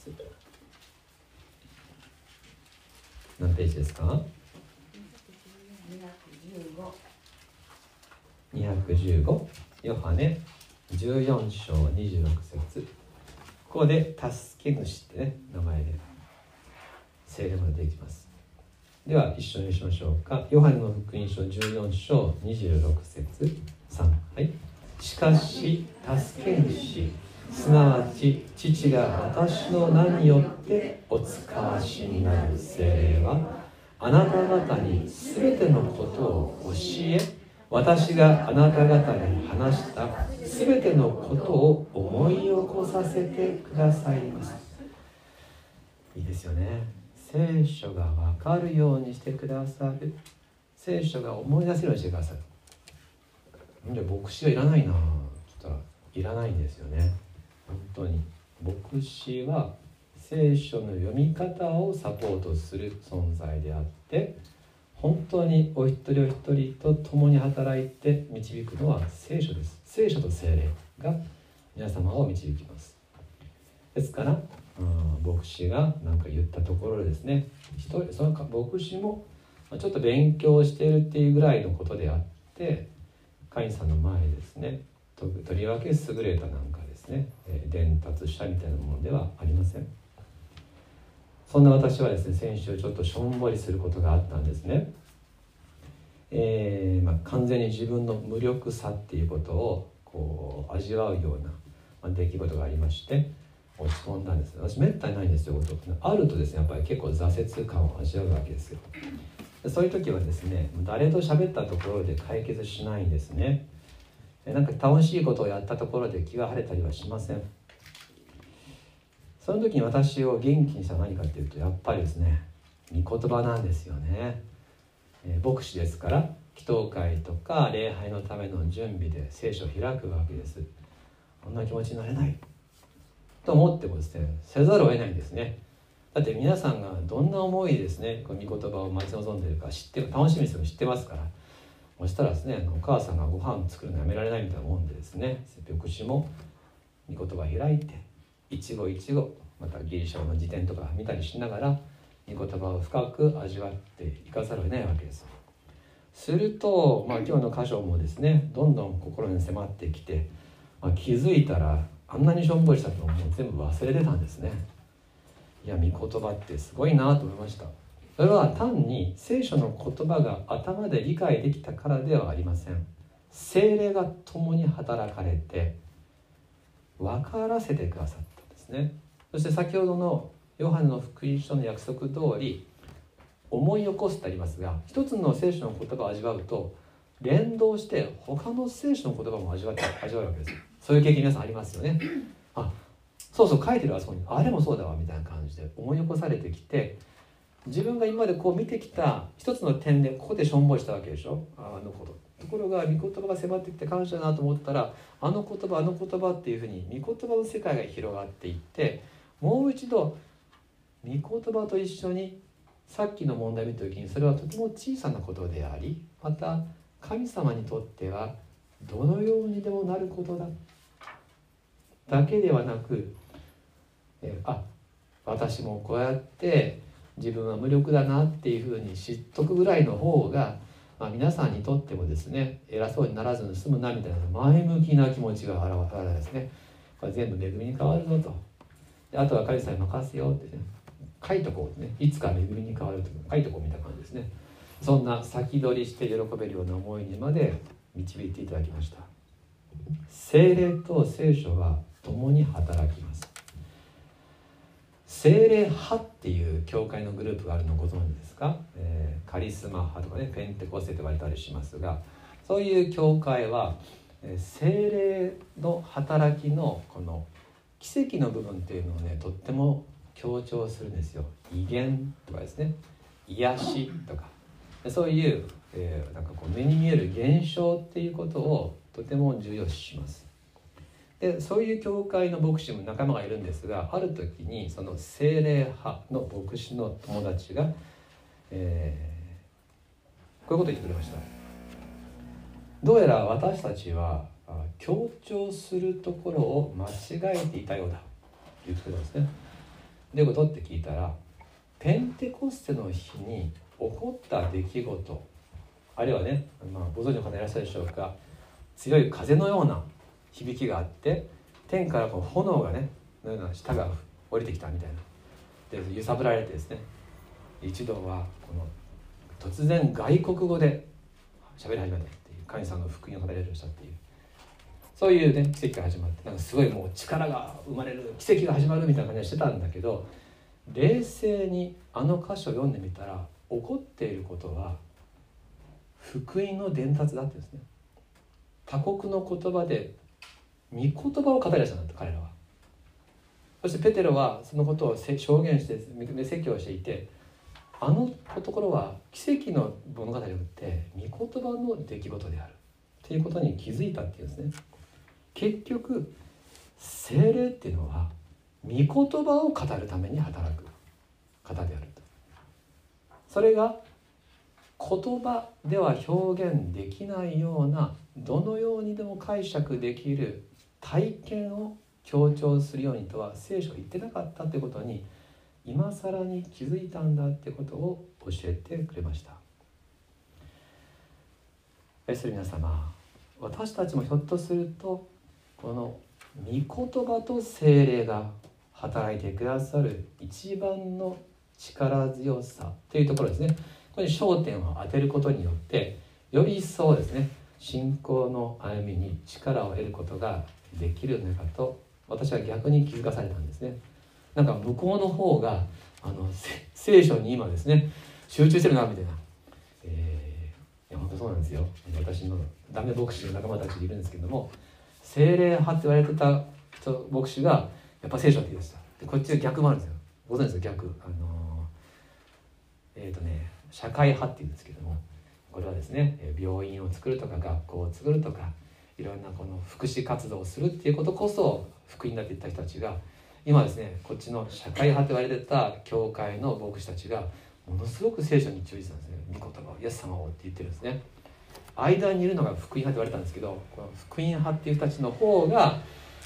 何ページですか？215ヨハネ14章26節。ここで「助け主」ってね名前で聖霊までできます。では一緒にしましょうか。ヨハネの福音書14章26節3はい。しかし助け主すなわち父が私の名によってお使わしになる聖霊はあなた方に全てのことを教え私があなた方に話した全てのことを思い起こさせてくださいます。いいですよね。聖書が分かるようにしてくださる。聖書が思い出せるようにしてくださる。じゃ牧師はいらないな。って言ったらいらないんですよね。本当に。牧師は聖書の読み方をサポートする存在であって本当にお一人お一人と共に働いて導くのは聖書です。聖書と聖霊が皆様を導きます。ですから、うん、牧師が何か言ったところですね。一人その牧師もちょっと勉強しているっていうぐらいのことであって神さんの前ですね。ととりわけ優れたなんかですね。え伝達したみたいなものではありません。そんな私はですね先週ちょっとしょんぼりすることがあったんですね。えーまあ、完全に自分の無力さっていうことをこう味わうような、まあ、出来事がありまして。落ち込んだんです。私めったにないんですよあるとですねやっぱり結構挫折感を味わうわけですよ。そういう時はですね誰と喋ったところで解決しないんですね。なんか楽しいことをやったところで気が晴れたりはしません。その時に私を元気にした何かっていうとやっぱりですね御言葉なんですよね、えー、牧師ですから祈祷会とか礼拝のための準備で聖書を開くわけです。こんな気持ちになれない。と思ってもですねせざるを得ないんですね。だって皆さんがどんな思いですねこの御言葉を待ち望んでいるか知って楽しみにするの知ってますから。そしたらですねお母さんがご飯作るのやめられないみたいなもんでですね牧師も御言葉開いて一期一会またギリシャの辞典とか見たりしながら御言葉を深く味わっていかざるを得ないわけですすると、まあ、今日の箇所もですねどんどん心に迫ってきて、まあ、気づいたらあんなにしょんぼりしたのもう全部忘れてたんですね。いや御言葉ってすごいなと思いました。それは単に聖書の言葉が頭で理解できたからではありません。精霊が共に働かれて分からせてくださったんですね。そして先ほどのヨハネの福音書の約束通り思い起こすってありますが一つの聖書の言葉を味わうと連動して他の聖書の言葉も味わって味わうわけですそういう経験皆さんありますよね。あそうそう書いてるあそこに。あれもそうだわみたいな感じで思い起こされてきて自分が今までこう見てきた一つの点でここでしょんぼりしたわけでしょ。あのこと。ところが御言葉が迫ってきて感謝だなと思ったらあの言葉あの言葉っていうふうに御言葉の世界が広がっていってもう一度御言葉と一緒にさっきの問題を見た時にそれはとても小さなことでありまた神様にとってはどのようにでもなることだ。だけではなくえあ私もこうやって自分は無力だなっていうふうに知っとくぐらいの方がまあ、皆さんにとってもですね偉そうにならずに済むなみたいな前向きな気持ちが現れですね。これ全部恵みに変わるぞと。であとは神様に任せようってね書いとこうねいつか恵みに変わると書いとこうみたいな感じですね。そんな先取りして喜べるような思いにまで導いていただきました。精霊と聖書は共に働きます。精霊派っていう教会のグループがあるのご存知ですか、えー、カリスマ派とかねペンテコステと言われたりしますがそういう教会は、え、精霊の働きのこの奇跡の部分っていうのをねとっても強調するんですよ。威厳とかですね。癒しとか。そういう、えー、なんかこう目に見える現象っていうことをとても重要視します。でそういう教会の牧師も仲間がいるんですがある時にその精霊派の牧師の友達が、えー、こういうことを言ってくれました。どうやら私たちは強調するところを間違えていたようだ。ということですね。どういうことって聞いたらペンテコステの日に起こった出来事あるいはね、まあ、ご存知の方いらっしゃるでしょうか。強い風のような響きがあって天からこう炎がねのような舌が降りてきたみたいな。で揺さぶられてですね一度はこの突然外国語で喋り始めたっていう神様の福音を語り始めたっていう。そういうね奇跡が始まってなんかすごいもう力が生まれる奇跡が始まるみたいな感じがしてたんだけど冷静にあの箇所を読んでみたら起こっていることは福音の伝達だってですね。他国の言葉で御言葉を語り出したんだ彼らは。そしてペテロはそのことを証言して説教していてあのところは奇跡の物語をって御言葉の出来事である。ということに気づいたっていうんですね。結局精霊っていうのは御言葉を語るために働く方であると。それが言葉では表現できないようなどのようにでも解釈できる体験を強調するようにとは聖書は言ってなかったということに今更に気づいたんだってことを教えてくれました。愛する皆様私たちもひょっとするとこの御言葉と精霊が働いてくださる一番の力強さというところですね。ここに焦点を当てることによってより一層ですね信仰の歩みに力を得ることができるのかと私は逆に気づかされたんですね。なんか向こうの方があの聖書に今ですね集中してるなみたいな、えー、いや本当そうなんですよ。私のダメ牧師の仲間たちいるんですけども精霊派って言われてた牧師がやっぱ聖書って言い出した。でこっちは逆もあるんですよ。ご存知ですか？逆。あのえっ、ー、とね社会派っていうんですけどもこれはですね病院を作るとか学校を作るとかいろんなこの福祉活動をするっていうことこそ福音だって言った人たちが今ですねこっちの社会派と言われてた教会の牧師たちがものすごく聖書に注意したんですね。御言葉をイエス様をって言ってるんですね。間にいるのが福音派と言われたんですけどこの福音派っていう人たちの方が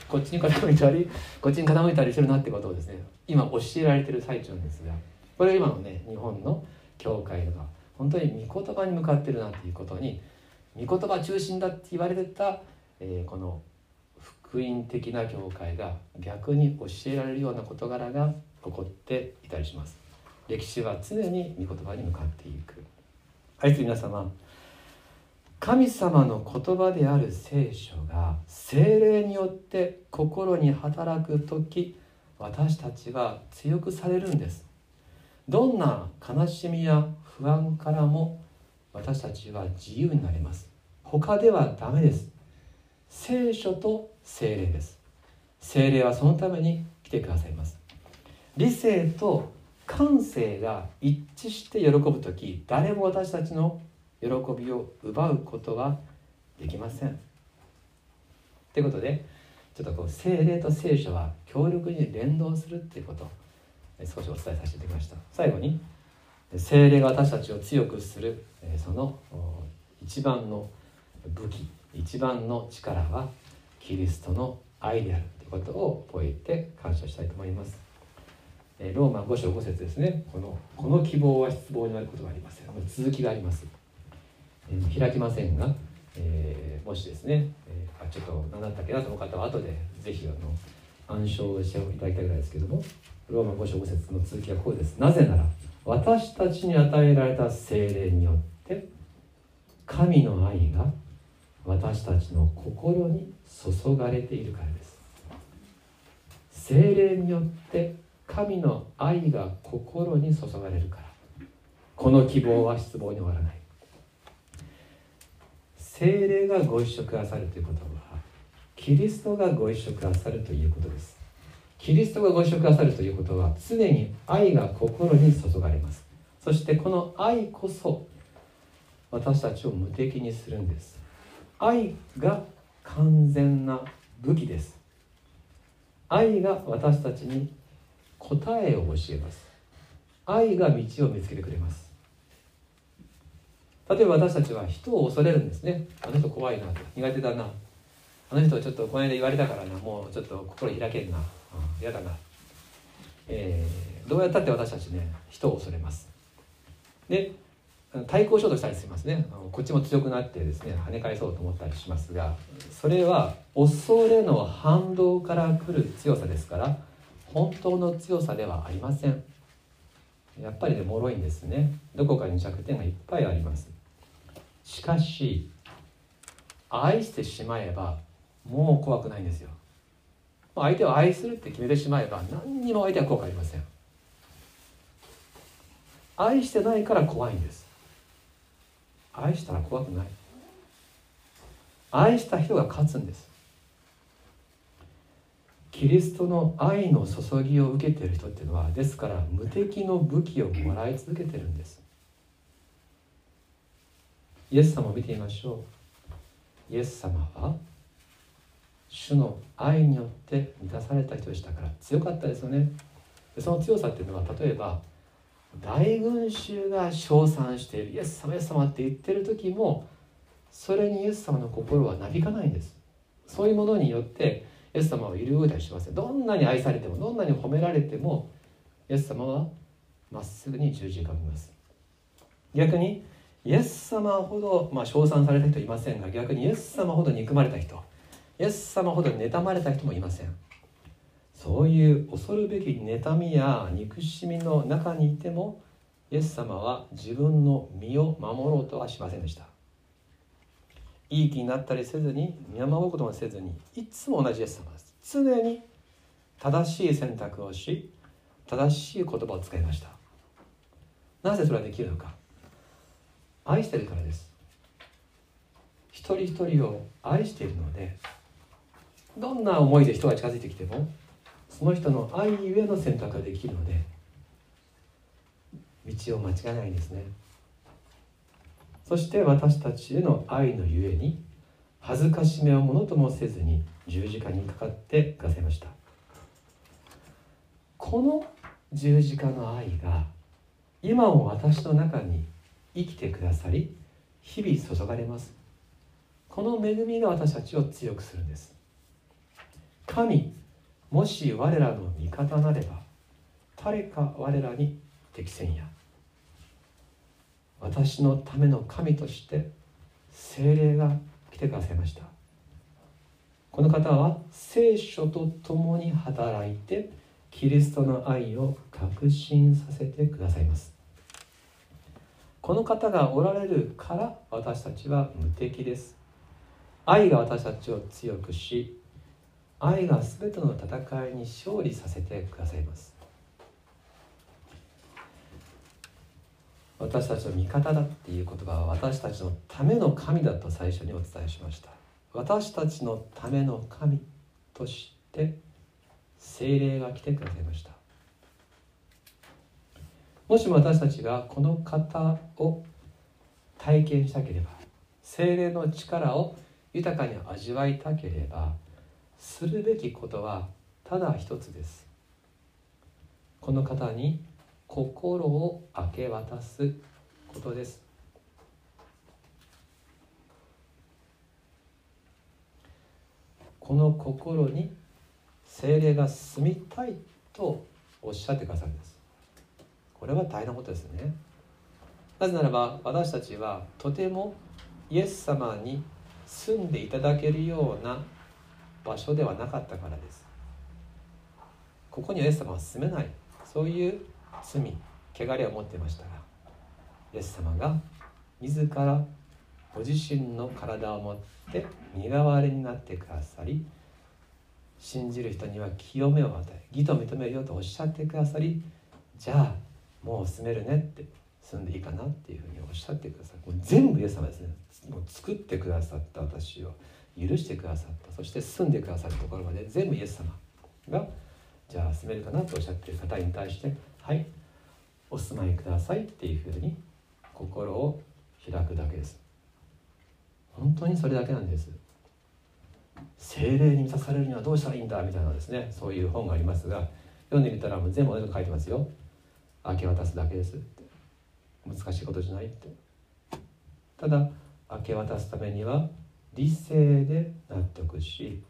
こっちに傾いたりこっちに傾いたりしてるなってことをですね今教えられてる最中なんですがこれは今のね日本の教会が本当に御言葉に向かってるなっていうことに御言葉中心だって言われてた、えー、この福音的な教会が逆に教えられるような事柄が起こっていたりします。歴史は常に御言葉に向かっていく。愛する皆様。神様の言葉である聖書が精霊によって心に働く時私たちは強くされるんです。どんな悲しみや不安からも私たちは自由になれます。他ではダメです。聖書と精霊です。精霊はそのために来てくださいます。理性と感性が一致して喜ぶ時誰も私たちの喜びを奪うことはできません。ということでちょっとこう精霊と聖書は強力に連動するっていうこと少しお伝えさせていただきました。最後に精霊が私たちを強くするその一番の武器一番の力はキリストの愛であるということを覚えて感謝したいと思います。ローマ5章5節ですね。このこの希望は失望になることがありません続きがあります。開きませんが、えー、もしですね、えー、あちょっと何だったっけなと思う方は後でぜひあの暗唱していただきたいぐらいですけどもローマ5章5節の続きはこうです。なぜなら私たちに与えられた精霊によって神の愛が私たちの心に注がれているからです。精霊によって神の愛が心に注がれるから。この希望は失望に終わらない。精霊がご一緒くださるということはキリストがご一緒くださるということです。キリストがご一緒くださるということは常に愛が心に注がれます。そしてこの愛こそ私たちを無敵にするんです。愛が完全な武器です。愛が私たちに答えを教えます。愛が道を見つけてくれます。例えば私たちは人を恐れるんですね。あの人怖いな苦手だな。あの人ちょっとこの間言われたからな。もうちょっと心開けんな。嫌、だな、えー、どうやったって私たちね人を恐れます。で対抗しようとしたりしますね。こっちも強くなってですね跳ね返そうと思ったりしますがそれは恐れの反動から来る強さですから本当の強さではありません。やっぱりね脆いんですね。どこかに弱点がいっぱいあります。しかし愛してしまえばもう怖くないんですよ。相手を愛するって決めてしまえば何にも相手は怖くありません。愛してないから怖いんです。愛したら怖くない。愛した人が勝つんです。キリストの愛の注ぎを受けている人っていうのはですから無敵の武器をもらい続けてるんです。イエス様を見てみましょう。イエス様は主の愛によって満たされた人でしたから強かったですよね。でその強さっていうのは例えば大群衆が称賛しているイエス様イエス様って言ってる時もそれにイエス様の心はなびかないんです。そういうものによってイエス様は揺る動いたりしません。どんなに愛されてもどんなに褒められてもイエス様はまっすぐに十字架を見ます。逆にイエス様ほど、まあ、称賛された人いませんが逆にイエス様ほど憎まれた人イエス様ほど妬まれた人もいません。そういう恐るべき妬みや憎しみの中にいてもイエス様は自分の身を守ろうとはしませんでした。いい気になったりせずに見守ることもせずにいつも同じイエス様です。常に正しい選択をし正しい言葉を使いました。なぜそれができるのか。愛してるからです。一人一人を愛しているのでどんな思いで人が近づいてきてもその人の愛ゆえの選択ができるので道を間違えないんですね。そして私たちへの愛のゆえに恥ずかしめをものともせずに十字架にかかってくださいました。この十字架の愛が今も私の中に生きてくださり日々注がれます。この恵みが私たちを強くするんです。神もし我らの味方なれば誰か我らに適せんや。私のための神として精霊が来てくださいました。この方は聖書と共に働いてキリストの愛を確信させてくださいます。この方がおられるから私たちは無敵です。愛が私たちを強くし愛が全ての戦いに勝利させてくださいます。私たちの味方だっていう言葉は私たちのための神だと最初にお伝えしました。私たちのための神として精霊が来てくださいました。もしも私たちがこの方を体験したければ精霊の力を豊かに味わいたければするべきことはただ一つです。この方に心を明け渡すことです。この心に精霊が住みたいとおっしゃってくださるんです。これは大変なことですね。なぜならば私たちはとてもイエス様に住んでいただけるような場所ではなかったからです。ここにはイエス様は住めない。そういう罪汚れを持っていましたがイエス様が自らご自身の体を持って身代わりになってくださり信じる人には清めを与え義と認めるよとおっしゃってくださりじゃあもう住めるねって住んでいいかなっていうふうにおっしゃってくださいもう全部イエス様ですね。もう作ってくださった私を。許してくださった。そして住んでくださるところまで全部イエス様がじゃあ住めるかなとおっしゃっている方に対してはいお住まいくださいっていうふうに心を開くだけです。本当にそれだけなんです。精霊に満たされるにはどうしたらいいんだみたいなですね。そういう本がありますが読んでみたらもう全部同じ書いてますよ。明け渡すだけですって。難しいことじゃないって。ただ明け渡すためには理性で納得し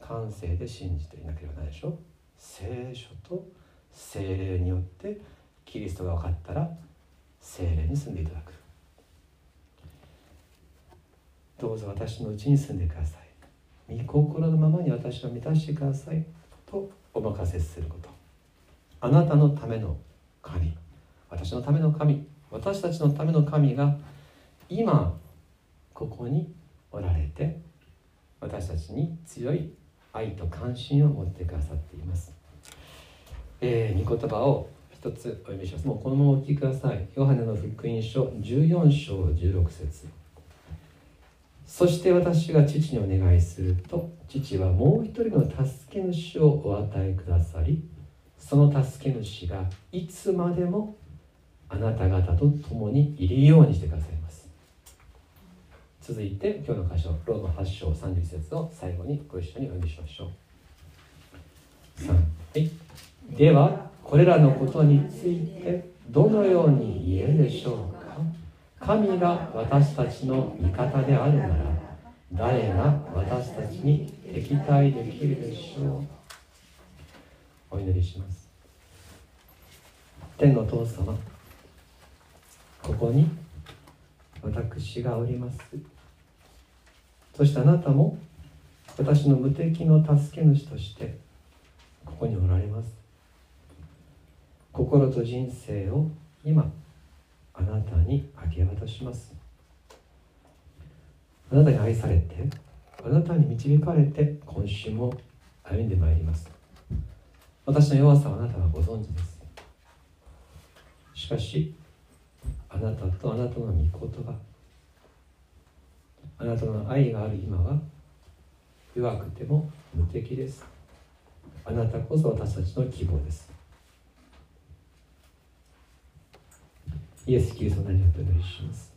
感性で信じていなければならないでしょ。聖書と精霊によってキリストが分かったら精霊に住んでいただく。どうぞ私のうちに住んでください。御心のままに私を満たしてください。とお任せすること。あなたのための神。私のための神。私たちのための神が今ここにおられて私たちに強い愛と関心を持ってくださっています、えー、御言葉を一つお読みします。もうこのままお聞きください。ヨハネの福音書14章16節。そして私が父にお願いすると父はもう一人の助け主をお与えくださりその助け主がいつまでもあなた方と共にいるようにしてください。続いて今日の箇所ローマ8章30節を最後にご一緒にお読みしましょう、ではこれらのことについてどのように言えるでしょうか？神が私たちの味方であるなら誰が私たちに敵対できるでしょう？お祈りします。天の父様ここに私がおります。そしてあなたも私の無敵の助け主としてここにおられます。心と人生を今あなたに明け渡します。あなたに愛されてあなたに導かれて今週も歩んでまいります。私の弱さはあなたはご存知です。しかしあなたとあなたの御言葉あなたの愛がある今は弱くても無敵です。あなたこそ私たちの希望です。イエス・キリストの名によってお願いします。